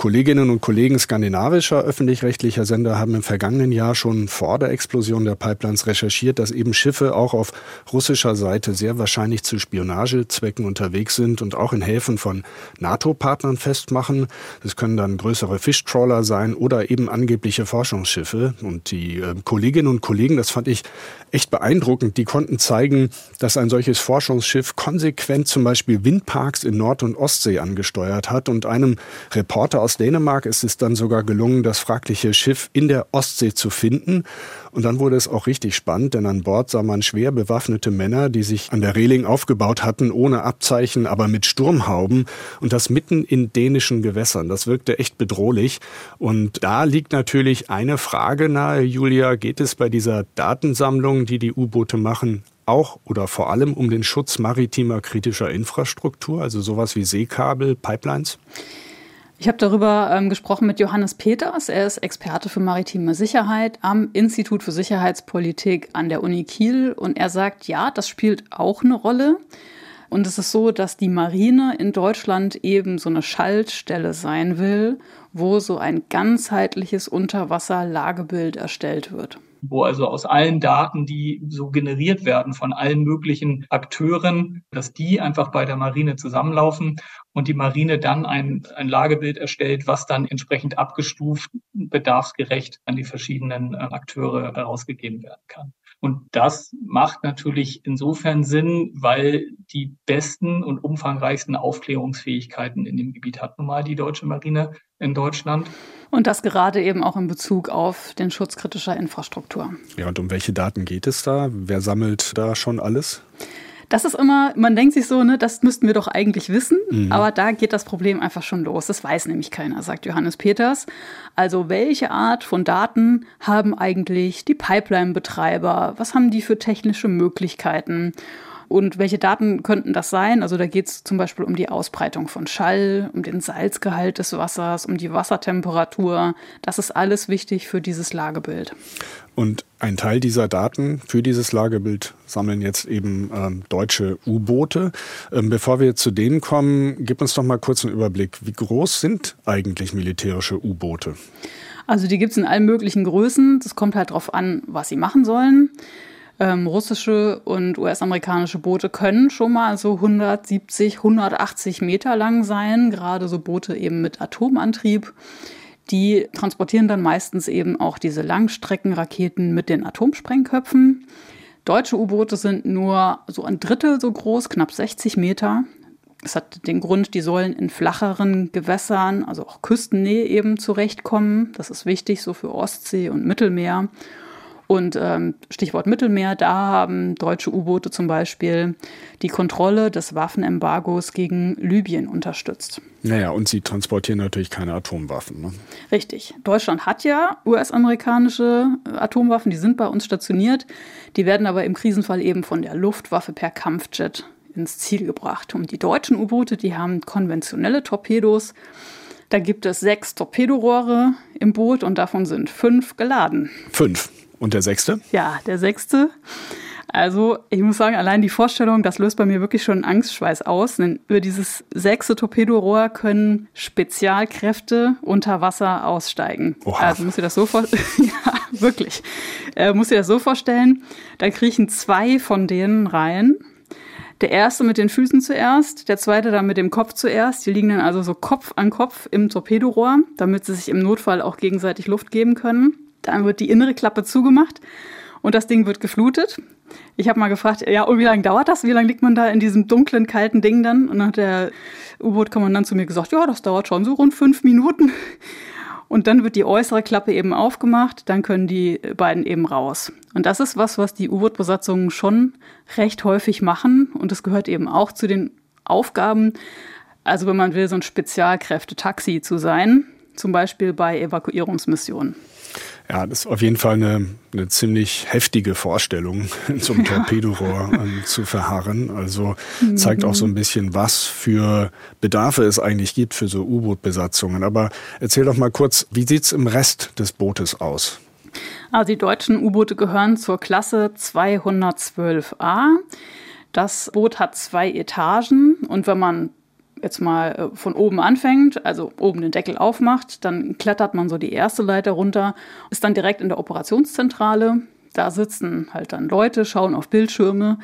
Speaker 2: Kolleginnen und Kollegen skandinavischer öffentlich-rechtlicher Sender haben im vergangenen Jahr schon vor der Explosion der Pipelines recherchiert, dass eben Schiffe auch auf russischer Seite sehr wahrscheinlich zu Spionagezwecken unterwegs sind und auch in Häfen von NATO-Partnern festmachen. Das können dann größere Fischtrawler sein oder eben angebliche Forschungsschiffe. Und die äh, Kolleginnen und Kollegen, das fand ich echt beeindruckend, die konnten zeigen, dass ein solches Forschungsschiff konsequent zum Beispiel Windparks in Nord- und Ostsee angesteuert hat. Und einem Reporter aus Dänemark ist es dann sogar gelungen, das fragliche Schiff in der Ostsee zu finden. Und dann wurde es auch richtig spannend, denn an Bord sah man schwer bewaffnete Männer, die sich an der Reling aufgebaut hatten, ohne Abzeichen, aber mit Sturmhauben. Und das mitten in dänischen Gewässern. Das wirkte echt bedrohlich. Und da liegt natürlich eine Frage nahe, Julia. Geht es bei dieser Datensammlung, die die U-Boote machen, auch oder vor allem um den Schutz maritimer kritischer Infrastruktur, also sowas wie Seekabel, Pipelines?
Speaker 3: Ich habe darüber ähm, gesprochen mit Johannes Peters. Er ist Experte für maritime Sicherheit am Institut für Sicherheitspolitik an der Uni Kiel. Und er sagt, ja, das spielt auch eine Rolle. Und es ist so, dass die Marine in Deutschland eben so eine Schaltstelle sein will, wo so ein ganzheitliches Unterwasserlagebild erstellt wird
Speaker 5: wo also aus allen Daten, die so generiert werden von allen möglichen Akteuren, dass die einfach bei der Marine zusammenlaufen und die Marine dann ein, ein Lagebild erstellt, was dann entsprechend abgestuft, bedarfsgerecht an die verschiedenen äh, Akteure herausgegeben werden kann. Und das macht natürlich insofern Sinn, weil die besten und umfangreichsten Aufklärungsfähigkeiten in dem Gebiet hat nun mal die deutsche Marine in Deutschland.
Speaker 3: Und das gerade eben auch in Bezug auf den Schutz kritischer Infrastruktur.
Speaker 2: Ja, und um welche Daten geht es da? Wer sammelt da schon alles?
Speaker 3: Das ist immer, man denkt sich so, ne, das müssten wir doch eigentlich wissen, mhm. aber da geht das Problem einfach schon los. Das weiß nämlich keiner, sagt Johannes Peters. Also welche Art von Daten haben eigentlich die Pipeline-Betreiber? Was haben die für technische Möglichkeiten? Und welche Daten könnten das sein? Also da geht es zum Beispiel um die Ausbreitung von Schall, um den Salzgehalt des Wassers, um die Wassertemperatur. Das ist alles wichtig für dieses Lagebild.
Speaker 2: Und ein Teil dieser Daten für dieses Lagebild sammeln jetzt eben ähm, deutsche U-Boote. Ähm, bevor wir zu denen kommen, gib uns doch mal kurz einen Überblick. Wie groß sind eigentlich militärische U-Boote?
Speaker 3: Also die gibt es in allen möglichen Größen. Das kommt halt darauf an, was sie machen sollen. Ähm, russische und US-amerikanische Boote können schon mal so 170, 180 Meter lang sein, gerade so Boote eben mit Atomantrieb. Die transportieren dann meistens eben auch diese Langstreckenraketen mit den Atomsprengköpfen. Deutsche U-Boote sind nur so ein Drittel so groß, knapp 60 Meter. Das hat den Grund, die sollen in flacheren Gewässern, also auch Küstennähe eben zurechtkommen. Das ist wichtig, so für Ostsee und Mittelmeer. Und ähm, Stichwort Mittelmeer, da haben deutsche U-Boote zum Beispiel die Kontrolle des Waffenembargos gegen Libyen unterstützt.
Speaker 2: Naja, und sie transportieren natürlich keine Atomwaffen. Ne?
Speaker 3: Richtig. Deutschland hat ja US-amerikanische Atomwaffen, die sind bei uns stationiert. Die werden aber im Krisenfall eben von der Luftwaffe per Kampfjet ins Ziel gebracht. Und die deutschen U-Boote, die haben konventionelle Torpedos. Da gibt es sechs Torpedorohre im Boot und davon sind fünf geladen.
Speaker 2: Fünf. Und der sechste?
Speaker 3: Ja, der sechste. Also, ich muss sagen, allein die Vorstellung, das löst bei mir wirklich schon Angstschweiß aus. Denn über dieses sechste Torpedorohr können Spezialkräfte unter Wasser aussteigen. Oha. Also, muss ich das so vorstellen? ja, wirklich. Äh, muss ich das so vorstellen? Da kriechen zwei von denen rein. Der erste mit den Füßen zuerst, der zweite dann mit dem Kopf zuerst. Die liegen dann also so Kopf an Kopf im Torpedorohr, damit sie sich im Notfall auch gegenseitig Luft geben können. Dann wird die innere Klappe zugemacht und das Ding wird geflutet. Ich habe mal gefragt, ja, und wie lange dauert das? Wie lange liegt man da in diesem dunklen, kalten Ding dann? Und dann hat der U-Boot-Kommandant zu mir gesagt, ja, das dauert schon so rund fünf Minuten. Und dann wird die äußere Klappe eben aufgemacht, dann können die beiden eben raus. Und das ist was, was die U-Boot-Besatzungen schon recht häufig machen. Und das gehört eben auch zu den Aufgaben, also wenn man will, so ein Spezialkräfte-Taxi zu sein, zum Beispiel bei Evakuierungsmissionen.
Speaker 2: Ja, das ist auf jeden Fall eine, eine ziemlich heftige Vorstellung, zum Torpedorohr ähm, zu verharren. Also zeigt auch so ein bisschen, was für Bedarfe es eigentlich gibt für so U-Boot-Besatzungen. Aber erzähl doch mal kurz, wie sieht's im Rest des Bootes aus?
Speaker 3: Also die deutschen U-Boote gehören zur Klasse 212a. Das Boot hat zwei Etagen und wenn man jetzt mal äh, von oben anfängt, also oben den Deckel aufmacht, dann klettert man so die erste Leiter runter, ist dann direkt in der Operationszentrale. Da sitzen halt dann Leute, schauen auf Bildschirme.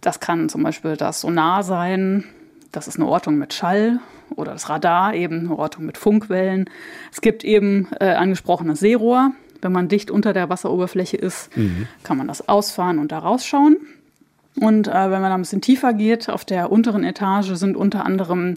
Speaker 3: Das kann zum Beispiel das Sonar sein, das ist eine Ortung mit Schall oder das Radar eben eine Ortung mit Funkwellen. Es gibt eben äh, angesprochenes Seerohr. Wenn man dicht unter der Wasseroberfläche ist, mhm. kann man das ausfahren und da rausschauen. Und äh, wenn man da ein bisschen tiefer geht, auf der unteren Etage sind unter anderem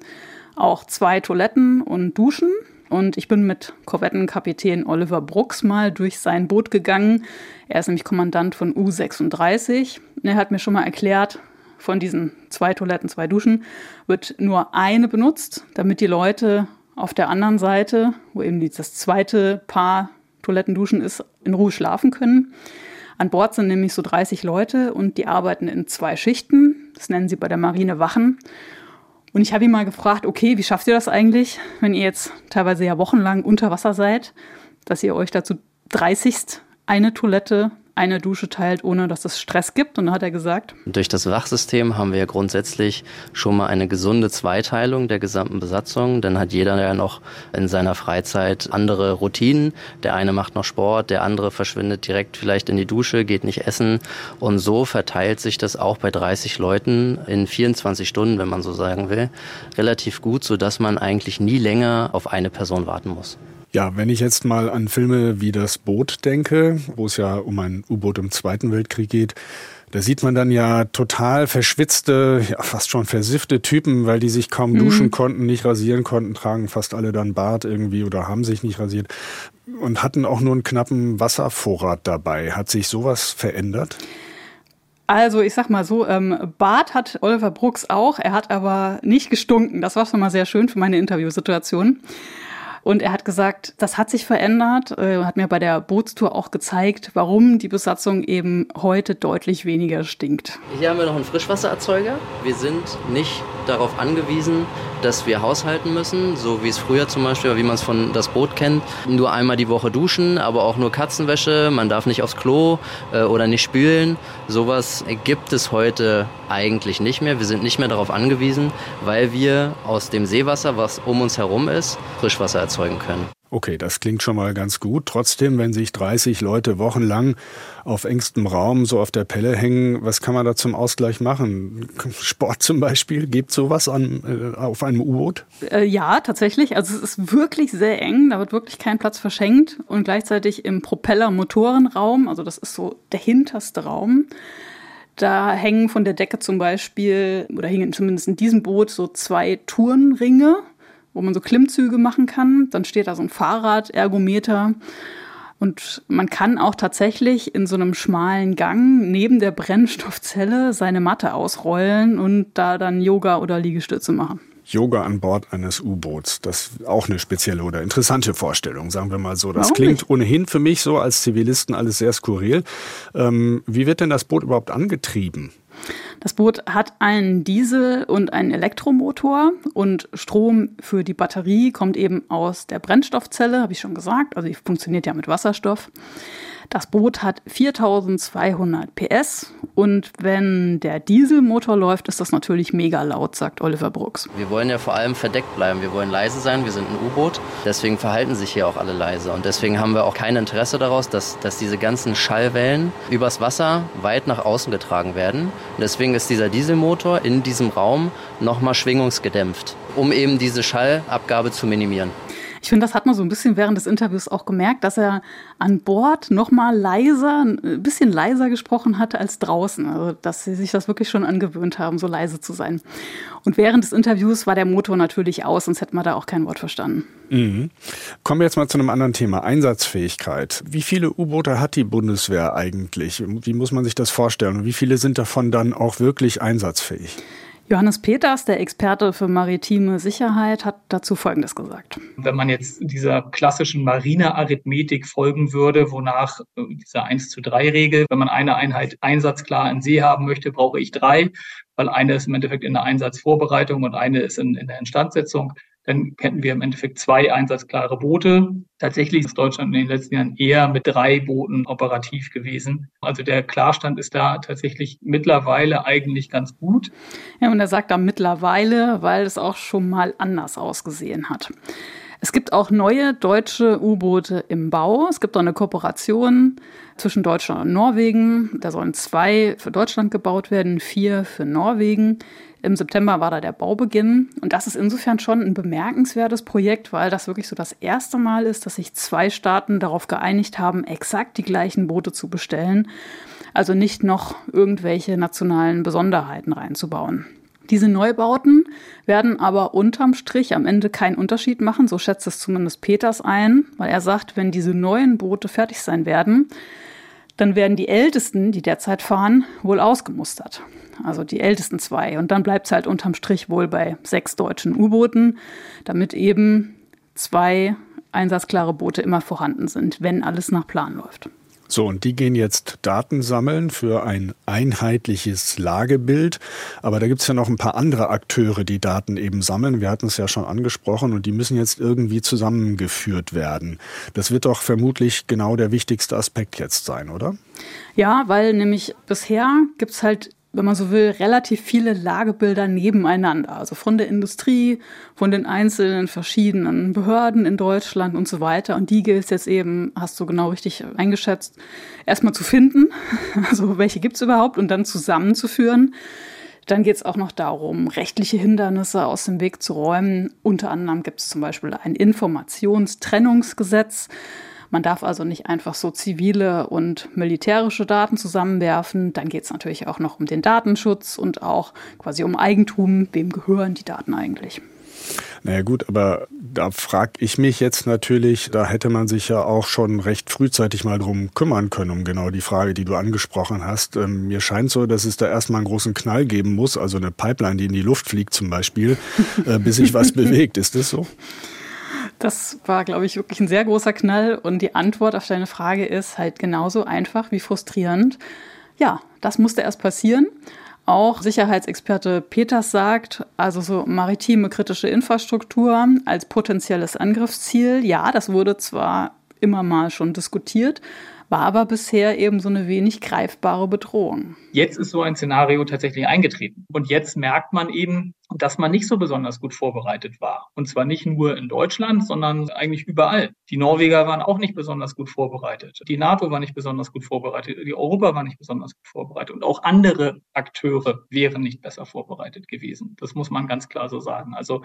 Speaker 3: auch zwei Toiletten und Duschen. Und ich bin mit Korvettenkapitän Oliver Brooks mal durch sein Boot gegangen. Er ist nämlich Kommandant von U36. Er hat mir schon mal erklärt, von diesen zwei Toiletten, zwei Duschen, wird nur eine benutzt, damit die Leute auf der anderen Seite, wo eben das zweite Paar Toilettenduschen ist, in Ruhe schlafen können. An Bord sind nämlich so 30 Leute und die arbeiten in zwei Schichten. Das nennen sie bei der Marine Wachen. Und ich habe ihn mal gefragt, okay, wie schafft ihr das eigentlich, wenn ihr jetzt teilweise ja wochenlang unter Wasser seid, dass ihr euch dazu 30 eine Toilette eine Dusche teilt, ohne dass es Stress gibt. Und dann hat er gesagt.
Speaker 6: Durch das Wachsystem haben wir ja grundsätzlich schon mal eine gesunde Zweiteilung der gesamten Besatzung. Dann hat jeder ja noch in seiner Freizeit andere Routinen. Der eine macht noch Sport, der andere verschwindet direkt vielleicht in die Dusche, geht nicht essen. Und so verteilt sich das auch bei 30 Leuten in 24 Stunden, wenn man so sagen will, relativ gut, sodass man eigentlich nie länger auf eine Person warten muss.
Speaker 2: Ja, wenn ich jetzt mal an Filme wie Das Boot denke, wo es ja um ein U-Boot im Zweiten Weltkrieg geht, da sieht man dann ja total verschwitzte, ja, fast schon versiffte Typen, weil die sich kaum mhm. duschen konnten, nicht rasieren konnten, tragen fast alle dann Bart irgendwie oder haben sich nicht rasiert und hatten auch nur einen knappen Wasservorrat dabei. Hat sich sowas verändert?
Speaker 3: Also ich sag mal so, ähm, Bart hat Oliver Brooks auch, er hat aber nicht gestunken. Das war schon mal sehr schön für meine Interviewsituation. Und er hat gesagt, das hat sich verändert, äh, hat mir bei der Bootstour auch gezeigt, warum die Besatzung eben heute deutlich weniger stinkt.
Speaker 6: Hier haben wir noch einen Frischwassererzeuger. Wir sind nicht darauf angewiesen, dass wir haushalten müssen, so wie es früher zum Beispiel, wie man es von das Boot kennt, nur einmal die Woche duschen, aber auch nur Katzenwäsche, man darf nicht aufs Klo äh, oder nicht spülen. Sowas gibt es heute eigentlich nicht mehr. Wir sind nicht mehr darauf angewiesen, weil wir aus dem Seewasser, was um uns herum ist, Frischwasser erzeugen können.
Speaker 2: Okay, das klingt schon mal ganz gut. Trotzdem, wenn sich 30 Leute wochenlang auf engstem Raum so auf der Pelle hängen, was kann man da zum Ausgleich machen? Sport zum Beispiel, gibt sowas an, äh, auf einem U-Boot?
Speaker 3: Äh, ja, tatsächlich. Also es ist wirklich sehr eng, da wird wirklich kein Platz verschenkt und gleichzeitig im Propeller-Motorenraum, also das ist so der hinterste Raum, da hängen von der Decke zum Beispiel, oder hingen zumindest in diesem Boot so zwei Tourenringe, wo man so Klimmzüge machen kann. Dann steht da so ein Fahrrad, Ergometer. Und man kann auch tatsächlich in so einem schmalen Gang neben der Brennstoffzelle seine Matte ausrollen und da dann Yoga oder Liegestütze machen.
Speaker 2: Yoga an Bord eines U-Boots. Das ist auch eine spezielle oder interessante Vorstellung, sagen wir mal so. Das Warum klingt nicht? ohnehin für mich so als Zivilisten alles sehr skurril. Ähm, wie wird denn das Boot überhaupt angetrieben?
Speaker 3: Das Boot hat einen Diesel- und einen Elektromotor und Strom für die Batterie kommt eben aus der Brennstoffzelle, habe ich schon gesagt. Also die funktioniert ja mit Wasserstoff. Das Boot hat 4200 PS und wenn der Dieselmotor läuft, ist das natürlich mega laut, sagt Oliver Brooks.
Speaker 6: Wir wollen ja vor allem verdeckt bleiben. Wir wollen leise sein. Wir sind ein U-Boot. Deswegen verhalten sich hier auch alle leise. Und deswegen haben wir auch kein Interesse daraus, dass, dass diese ganzen Schallwellen übers Wasser weit nach außen getragen werden. Und deswegen ist dieser Dieselmotor in diesem Raum nochmal schwingungsgedämpft, um eben diese Schallabgabe zu minimieren.
Speaker 3: Ich finde, das hat man so ein bisschen während des Interviews auch gemerkt, dass er an Bord noch mal leiser, ein bisschen leiser gesprochen hatte als draußen. Also, dass sie sich das wirklich schon angewöhnt haben, so leise zu sein. Und während des Interviews war der Motor natürlich aus, sonst hätte man da auch kein Wort verstanden.
Speaker 2: Mhm. Kommen wir jetzt mal zu einem anderen Thema, Einsatzfähigkeit. Wie viele U-Boote hat die Bundeswehr eigentlich? Wie muss man sich das vorstellen? Und wie viele sind davon dann auch wirklich einsatzfähig?
Speaker 3: Johannes Peters, der Experte für maritime Sicherheit, hat dazu Folgendes gesagt.
Speaker 5: Wenn man jetzt dieser klassischen Marinearithmetik folgen würde, wonach äh, dieser 1 zu 3 Regel, wenn man eine Einheit einsatzklar in See haben möchte, brauche ich drei, weil eine ist im Endeffekt in der Einsatzvorbereitung und eine ist in, in der Instandsetzung, dann hätten wir im Endeffekt zwei einsatzklare Boote. Tatsächlich ist Deutschland in den letzten Jahren eher mit drei Booten operativ gewesen. Also der Klarstand ist da tatsächlich mittlerweile eigentlich ganz gut.
Speaker 3: Ja, und er sagt da mittlerweile, weil es auch schon mal anders ausgesehen hat. Es gibt auch neue deutsche U-Boote im Bau. Es gibt auch eine Kooperation zwischen Deutschland und Norwegen. Da sollen zwei für Deutschland gebaut werden, vier für Norwegen. Im September war da der Baubeginn. Und das ist insofern schon ein bemerkenswertes Projekt, weil das wirklich so das erste Mal ist, dass sich zwei Staaten darauf geeinigt haben, exakt die gleichen Boote zu bestellen. Also nicht noch irgendwelche nationalen Besonderheiten reinzubauen. Diese Neubauten werden aber unterm Strich am Ende keinen Unterschied machen, so schätzt es zumindest Peters ein, weil er sagt, wenn diese neuen Boote fertig sein werden, dann werden die ältesten, die derzeit fahren, wohl ausgemustert. Also die ältesten zwei. Und dann bleibt es halt unterm Strich wohl bei sechs deutschen U-Booten, damit eben zwei einsatzklare Boote immer vorhanden sind, wenn alles nach Plan läuft.
Speaker 2: So, und die gehen jetzt Daten sammeln für ein einheitliches Lagebild. Aber da gibt es ja noch ein paar andere Akteure, die Daten eben sammeln. Wir hatten es ja schon angesprochen und die müssen jetzt irgendwie zusammengeführt werden. Das wird doch vermutlich genau der wichtigste Aspekt jetzt sein, oder?
Speaker 3: Ja, weil nämlich bisher gibt es halt wenn man so will, relativ viele Lagebilder nebeneinander. Also von der Industrie, von den einzelnen verschiedenen Behörden in Deutschland und so weiter. Und die gilt es jetzt eben, hast du genau richtig eingeschätzt, erstmal zu finden. Also welche gibt es überhaupt und dann zusammenzuführen. Dann geht es auch noch darum, rechtliche Hindernisse aus dem Weg zu räumen. Unter anderem gibt es zum Beispiel ein Informationstrennungsgesetz. Man darf also nicht einfach so zivile und militärische Daten zusammenwerfen. Dann geht es natürlich auch noch um den Datenschutz und auch quasi um Eigentum. Wem gehören die Daten eigentlich?
Speaker 2: Naja gut, aber da frage ich mich jetzt natürlich, da hätte man sich ja auch schon recht frühzeitig mal drum kümmern können, um genau die Frage, die du angesprochen hast. Ähm, mir scheint so, dass es da erstmal einen großen Knall geben muss, also eine Pipeline, die in die Luft fliegt zum Beispiel, äh, bis sich was bewegt. Ist das so?
Speaker 3: Das war, glaube ich, wirklich ein sehr großer Knall. Und die Antwort auf deine Frage ist halt genauso einfach wie frustrierend. Ja, das musste erst passieren. Auch Sicherheitsexperte Peters sagt, also so maritime kritische Infrastruktur als potenzielles Angriffsziel. Ja, das wurde zwar immer mal schon diskutiert, war aber bisher eben so eine wenig greifbare Bedrohung.
Speaker 5: Jetzt ist so ein Szenario tatsächlich eingetreten. Und jetzt merkt man eben, dass man nicht so besonders gut vorbereitet war. Und zwar nicht nur in Deutschland, sondern eigentlich überall. Die Norweger waren auch nicht besonders gut vorbereitet. Die NATO war nicht besonders gut vorbereitet. Die Europa war nicht besonders gut vorbereitet. Und auch andere Akteure wären nicht besser vorbereitet gewesen. Das muss man ganz klar so sagen. Also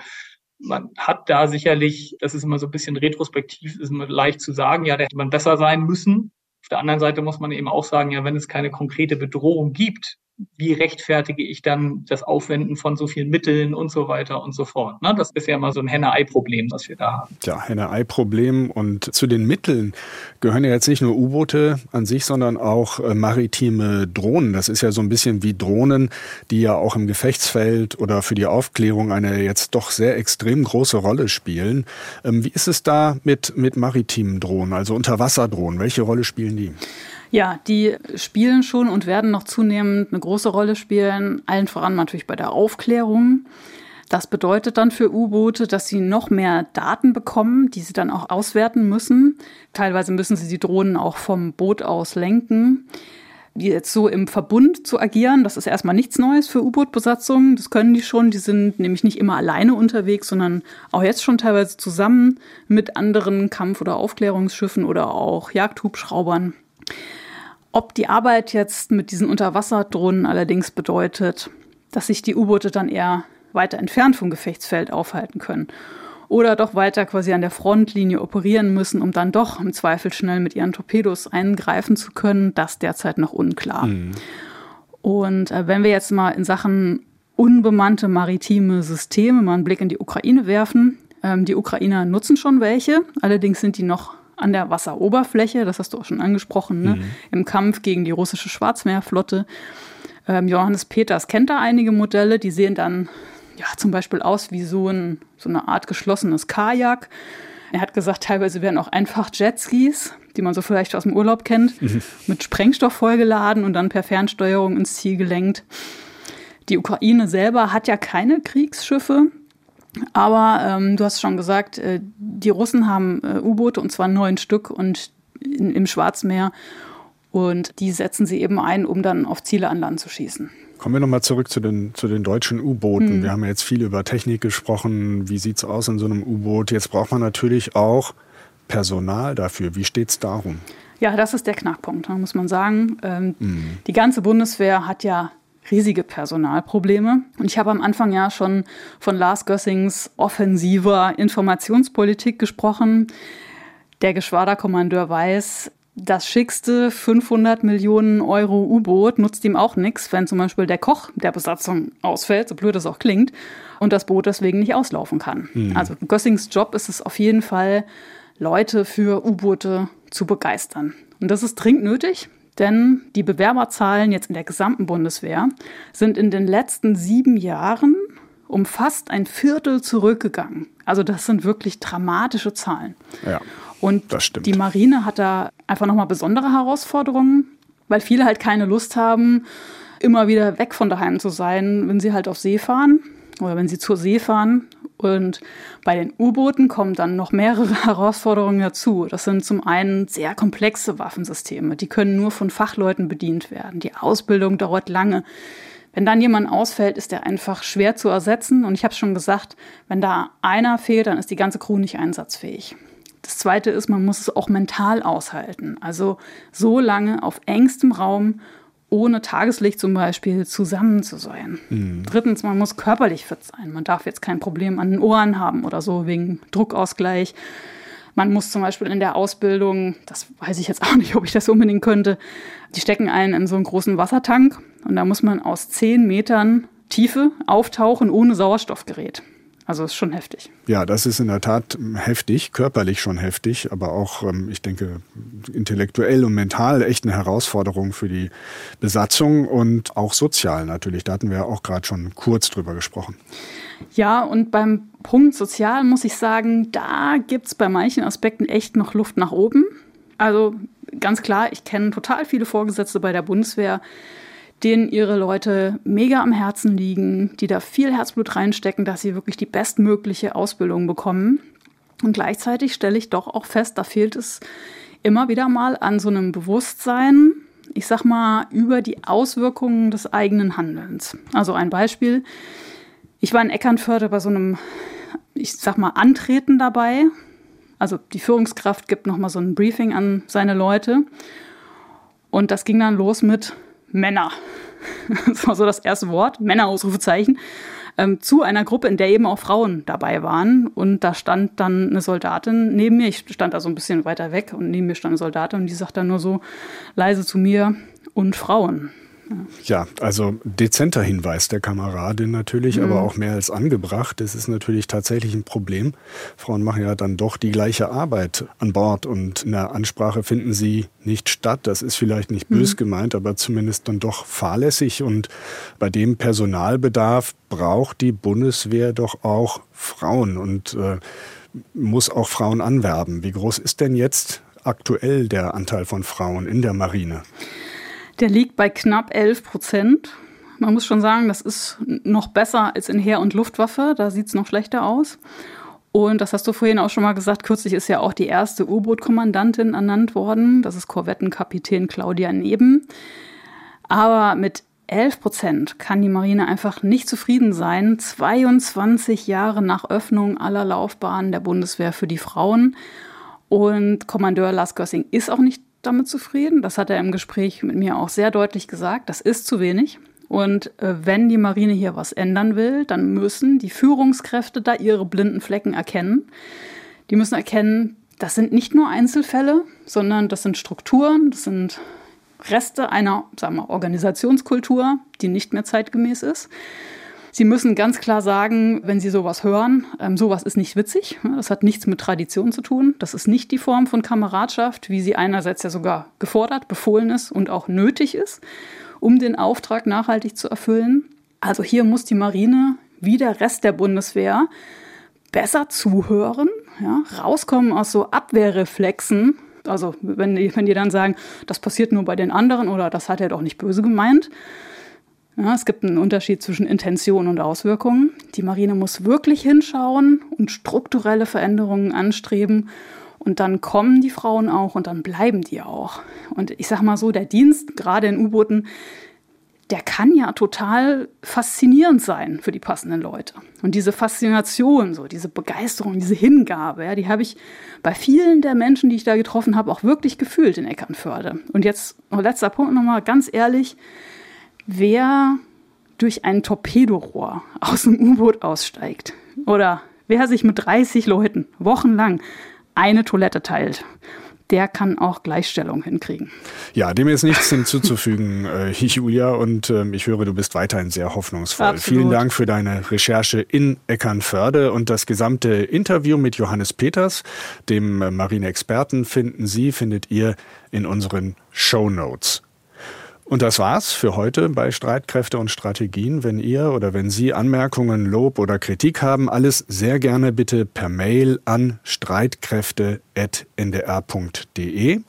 Speaker 5: man hat da sicherlich, das ist immer so ein bisschen retrospektiv, ist immer leicht zu sagen, ja, da hätte man besser sein müssen. Auf der anderen Seite muss man eben auch sagen, ja, wenn es keine konkrete Bedrohung gibt, wie rechtfertige ich dann das Aufwenden von so vielen Mitteln und so weiter und so fort. Ne? Das ist ja immer so ein Henne-Ei-Problem, was wir da haben.
Speaker 2: Ja, Henne-Ei-Problem. Und zu den Mitteln gehören ja jetzt nicht nur U-Boote an sich, sondern auch äh, maritime Drohnen. Das ist ja so ein bisschen wie Drohnen, die ja auch im Gefechtsfeld oder für die Aufklärung eine jetzt doch sehr extrem große Rolle spielen. Ähm, wie ist es da mit, mit maritimen Drohnen, also Unterwasserdrohnen? Welche Rolle spielen die?
Speaker 3: Ja, die spielen schon und werden noch zunehmend eine große Rolle spielen, allen voran natürlich bei der Aufklärung. Das bedeutet dann für U-Boote, dass sie noch mehr Daten bekommen, die sie dann auch auswerten müssen. Teilweise müssen sie die Drohnen auch vom Boot aus lenken. Jetzt so im Verbund zu agieren, das ist erstmal nichts Neues für U-Boot-Besatzungen. Das können die schon. Die sind nämlich nicht immer alleine unterwegs, sondern auch jetzt schon teilweise zusammen mit anderen Kampf- oder Aufklärungsschiffen oder auch Jagdhubschraubern. Ob die Arbeit jetzt mit diesen Unterwasserdrohnen allerdings bedeutet, dass sich die U-Boote dann eher weiter entfernt vom Gefechtsfeld aufhalten können oder doch weiter quasi an der Frontlinie operieren müssen, um dann doch im Zweifel schnell mit ihren Torpedos eingreifen zu können, das derzeit noch unklar. Mhm. Und äh, wenn wir jetzt mal in Sachen unbemannte maritime Systeme mal einen Blick in die Ukraine werfen, ähm, die Ukrainer nutzen schon welche, allerdings sind die noch an der Wasseroberfläche, das hast du auch schon angesprochen, ne? Mhm. im Kampf gegen die russische Schwarzmeerflotte. Ähm, Johannes Peters kennt da einige Modelle, die sehen dann ja zum Beispiel aus wie so, ein, so eine Art geschlossenes Kajak. Er hat gesagt, teilweise werden auch einfach Jetskis, die man so vielleicht aus dem Urlaub kennt, mhm. mit Sprengstoff vollgeladen und dann per Fernsteuerung ins Ziel gelenkt. Die Ukraine selber hat ja keine Kriegsschiffe, Aber ähm, du hast schon gesagt, äh, die Russen haben äh, U-Boote und zwar neun Stück und in, im Schwarzmeer und die setzen sie eben ein, um dann auf Ziele an Land zu schießen.
Speaker 2: Kommen wir nochmal zurück zu den, zu den deutschen U-Booten. Hm. Wir haben ja jetzt viel über Technik gesprochen. Wie sieht es aus in so einem U-Boot? Jetzt braucht man natürlich auch Personal dafür. Wie steht es darum?
Speaker 3: Ja, das ist der Knackpunkt, muss man sagen. Ähm, hm. Die ganze Bundeswehr hat ja riesige Personalprobleme. Und ich habe am Anfang ja schon von Lars Gössings offensiver Informationspolitik gesprochen. Der Geschwaderkommandeur weiß, das schickste 500 Millionen Euro U-Boot nutzt ihm auch nichts, wenn zum Beispiel der Koch der Besatzung ausfällt, so blöd es auch klingt, und das Boot deswegen nicht auslaufen kann. Mhm. Also Gössings Job ist es auf jeden Fall, Leute für U-Boote zu begeistern. Und das ist dringend nötig, denn die Bewerberzahlen jetzt in der gesamten Bundeswehr sind in den letzten sieben Jahren um fast ein Viertel zurückgegangen. Also das sind wirklich dramatische Zahlen.
Speaker 2: Ja.
Speaker 3: Und die Marine hat da einfach nochmal besondere Herausforderungen, weil viele halt keine Lust haben, immer wieder weg von daheim zu sein, wenn sie halt auf See fahren oder wenn sie zur See fahren. Und bei den U-Booten kommen dann noch mehrere Herausforderungen dazu. Das sind zum einen sehr komplexe Waffensysteme. Die können nur von Fachleuten bedient werden. Die Ausbildung dauert lange. Wenn dann jemand ausfällt, ist der einfach schwer zu ersetzen. Und ich habe schon gesagt, wenn da einer fehlt, dann ist die ganze Crew nicht einsatzfähig. Das Zweite ist, man muss es auch mental aushalten. Also so lange auf engstem Raum ohne Tageslicht zum Beispiel zusammen zu sein. Mhm. Drittens, man muss körperlich fit sein. Man darf jetzt kein Problem an den Ohren haben oder so wegen Druckausgleich. Man muss zum Beispiel in der Ausbildung, das weiß ich jetzt auch nicht, ob ich das unbedingt könnte, die stecken einen in so einen großen Wassertank und da muss man aus zehn Metern Tiefe auftauchen ohne Sauerstoffgerät. Also ist schon heftig.
Speaker 2: Ja, das ist in der Tat heftig, körperlich schon heftig, aber auch, ähm, ich denke, intellektuell und mental echt eine Herausforderung für die Besatzung und auch sozial natürlich. Da hatten wir ja auch gerade schon kurz drüber gesprochen.
Speaker 3: Ja, und beim Punkt sozial muss ich sagen, da gibt es bei manchen Aspekten echt noch Luft nach oben. Also ganz klar, ich kenne total viele Vorgesetzte bei der Bundeswehr, denen ihre Leute mega am Herzen liegen, die da viel Herzblut reinstecken, dass sie wirklich die bestmögliche Ausbildung bekommen. Und gleichzeitig stelle ich doch auch fest, da fehlt es immer wieder mal an so einem Bewusstsein, ich sag mal, über die Auswirkungen des eigenen Handelns. Also ein Beispiel. Ich war in Eckernförde bei so einem, ich sag mal, Antreten dabei. Also die Führungskraft gibt nochmal so ein Briefing an seine Leute. Und das ging dann los mit, Männer. Das war so das erste Wort, Männer-Ausrufezeichen, ähm, zu einer Gruppe, in der eben auch Frauen dabei waren. Und da stand dann eine Soldatin neben mir. Ich stand da so ein bisschen weiter weg und neben mir stand eine Soldatin und die sagt dann nur so leise zu mir und Frauen.
Speaker 2: Ja, also dezenter Hinweis der Kameradin natürlich, mhm. aber auch mehr als angebracht. Das ist natürlich tatsächlich ein Problem. Frauen machen ja dann doch die gleiche Arbeit an Bord und in der Ansprache finden sie nicht statt. Das ist vielleicht nicht mhm. bös gemeint, aber zumindest dann doch fahrlässig. Und bei dem Personalbedarf braucht die Bundeswehr doch auch Frauen und äh, muss auch Frauen anwerben. Wie groß ist denn jetzt aktuell der Anteil von Frauen in der Marine?
Speaker 3: Der liegt bei knapp 11 Prozent. Man muss schon sagen, das ist noch besser als in Heer- und Luftwaffe. Da sieht es noch schlechter aus. Und das hast du vorhin auch schon mal gesagt, kürzlich ist ja auch die erste U-Boot-Kommandantin ernannt worden. Das ist Korvettenkapitän Claudia Neben. Aber mit 11 Prozent kann die Marine einfach nicht zufrieden sein. 22 Jahre nach Öffnung aller Laufbahnen der Bundeswehr für die Frauen. Und Kommandeur Lars Gössing ist auch nicht damit zufrieden. Das hat er im Gespräch mit mir auch sehr deutlich gesagt. Das ist zu wenig. Und äh, wenn die Marine hier was ändern will, dann müssen die Führungskräfte da ihre blinden Flecken erkennen. Die müssen erkennen, das sind nicht nur Einzelfälle, sondern das sind Strukturen, das sind Reste einer sagen wir, Organisationskultur, die nicht mehr zeitgemäß ist. Sie müssen ganz klar sagen, wenn Sie sowas hören, ähm, sowas ist nicht witzig. Das hat nichts mit Tradition zu tun. Das ist nicht die Form von Kameradschaft, wie sie einerseits ja sogar gefordert, befohlen ist und auch nötig ist, um den Auftrag nachhaltig zu erfüllen. Also hier muss die Marine wie der Rest der Bundeswehr besser zuhören, ja, rauskommen aus so Abwehrreflexen. Also wenn die, wenn die dann sagen, das passiert nur bei den anderen oder das hat er doch nicht böse gemeint, Ja, es gibt einen Unterschied zwischen Intention und Auswirkungen. Die Marine muss wirklich hinschauen und strukturelle Veränderungen anstreben. Und dann kommen die Frauen auch und dann bleiben die auch. Und ich sag mal so, der Dienst, gerade in U-Booten, der kann ja total faszinierend sein für die passenden Leute. Und diese Faszination, so diese Begeisterung, diese Hingabe, ja, die habe ich bei vielen der Menschen, die ich da getroffen habe, auch wirklich gefühlt in Eckernförde. Und jetzt letzter Punkt nochmal, ganz ehrlich, wer durch ein Torpedorohr aus dem U-Boot aussteigt oder wer sich mit 30 Leuten wochenlang eine Toilette teilt der kann auch Gleichstellung hinkriegen.
Speaker 2: Ja, dem ist nichts hinzuzufügen, äh, Julia. Und äh, ich höre, du bist weiterhin sehr hoffnungsvoll. Absolut. Vielen Dank für deine Recherche in Eckernförde und das gesamte Interview mit Johannes Peters, dem äh, Marineexperten, finden Sie, findet ihr in unseren Show Notes. Und das war's für heute bei Streitkräfte und Strategien. Wenn ihr oder wenn Sie Anmerkungen, Lob oder Kritik haben, alles sehr gerne bitte per Mail an streitkräfte.ndr.de.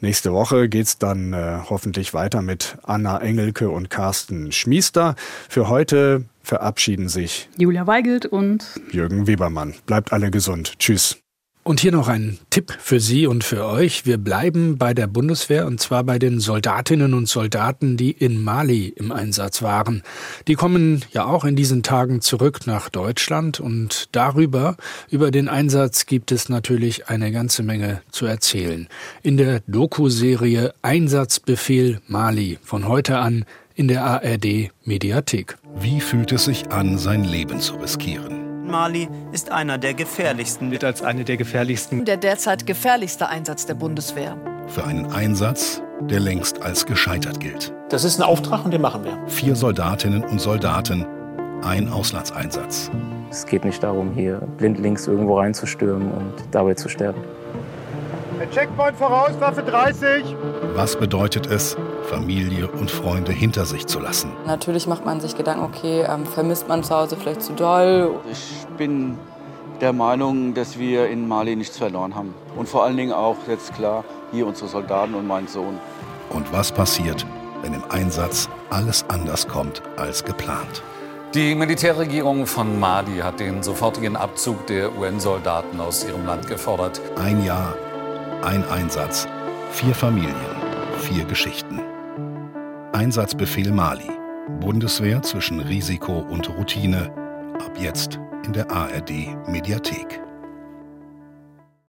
Speaker 2: Nächste Woche geht's dann äh, hoffentlich weiter mit Anna Engelke und Carsten Schmiester. Für heute verabschieden sich
Speaker 3: Julia Weigelt und
Speaker 2: Jürgen Webermann. Bleibt alle gesund. Tschüss.
Speaker 7: Und hier noch ein Tipp für Sie und für euch. Wir bleiben bei der Bundeswehr und zwar bei den Soldatinnen und Soldaten, die in Mali im Einsatz waren. Die kommen ja auch in diesen Tagen zurück nach Deutschland und darüber, über den Einsatz gibt es natürlich eine ganze Menge zu erzählen. In der Doku-Serie Einsatzbefehl Mali von heute an in der ARD Mediathek.
Speaker 8: Wie fühlt es sich an, sein Leben zu riskieren?
Speaker 9: Mali ist einer der gefährlichsten.
Speaker 10: Wird als eine der gefährlichsten.
Speaker 11: Der derzeit gefährlichste Einsatz der Bundeswehr.
Speaker 8: Für einen Einsatz, der längst als gescheitert gilt.
Speaker 12: Das ist ein Auftrag und den machen wir.
Speaker 8: Vier Soldatinnen und Soldaten, ein Auslandseinsatz.
Speaker 13: Es geht nicht darum, hier blindlings irgendwo reinzustürmen und dabei zu sterben.
Speaker 14: Der Checkpoint voraus, Waffe 30.
Speaker 8: Was bedeutet es, Familie und Freunde hinter sich zu lassen?
Speaker 15: Natürlich macht man sich Gedanken, okay, ähm, vermisst man zu Hause vielleicht zu doll?
Speaker 16: Ich bin der Meinung, dass wir in Mali nichts verloren haben. Und vor allen Dingen auch jetzt klar, hier unsere Soldaten und mein Sohn.
Speaker 8: Und was passiert, wenn im Einsatz alles anders kommt als geplant?
Speaker 17: Die Militärregierung von Mali hat den sofortigen Abzug der UN-Soldaten aus ihrem Land gefordert.
Speaker 8: Ein Jahr ein Einsatz, vier Familien, vier Geschichten. Einsatzbefehl Mali. Bundeswehr zwischen Risiko und Routine. Ab jetzt in der ARD Mediathek.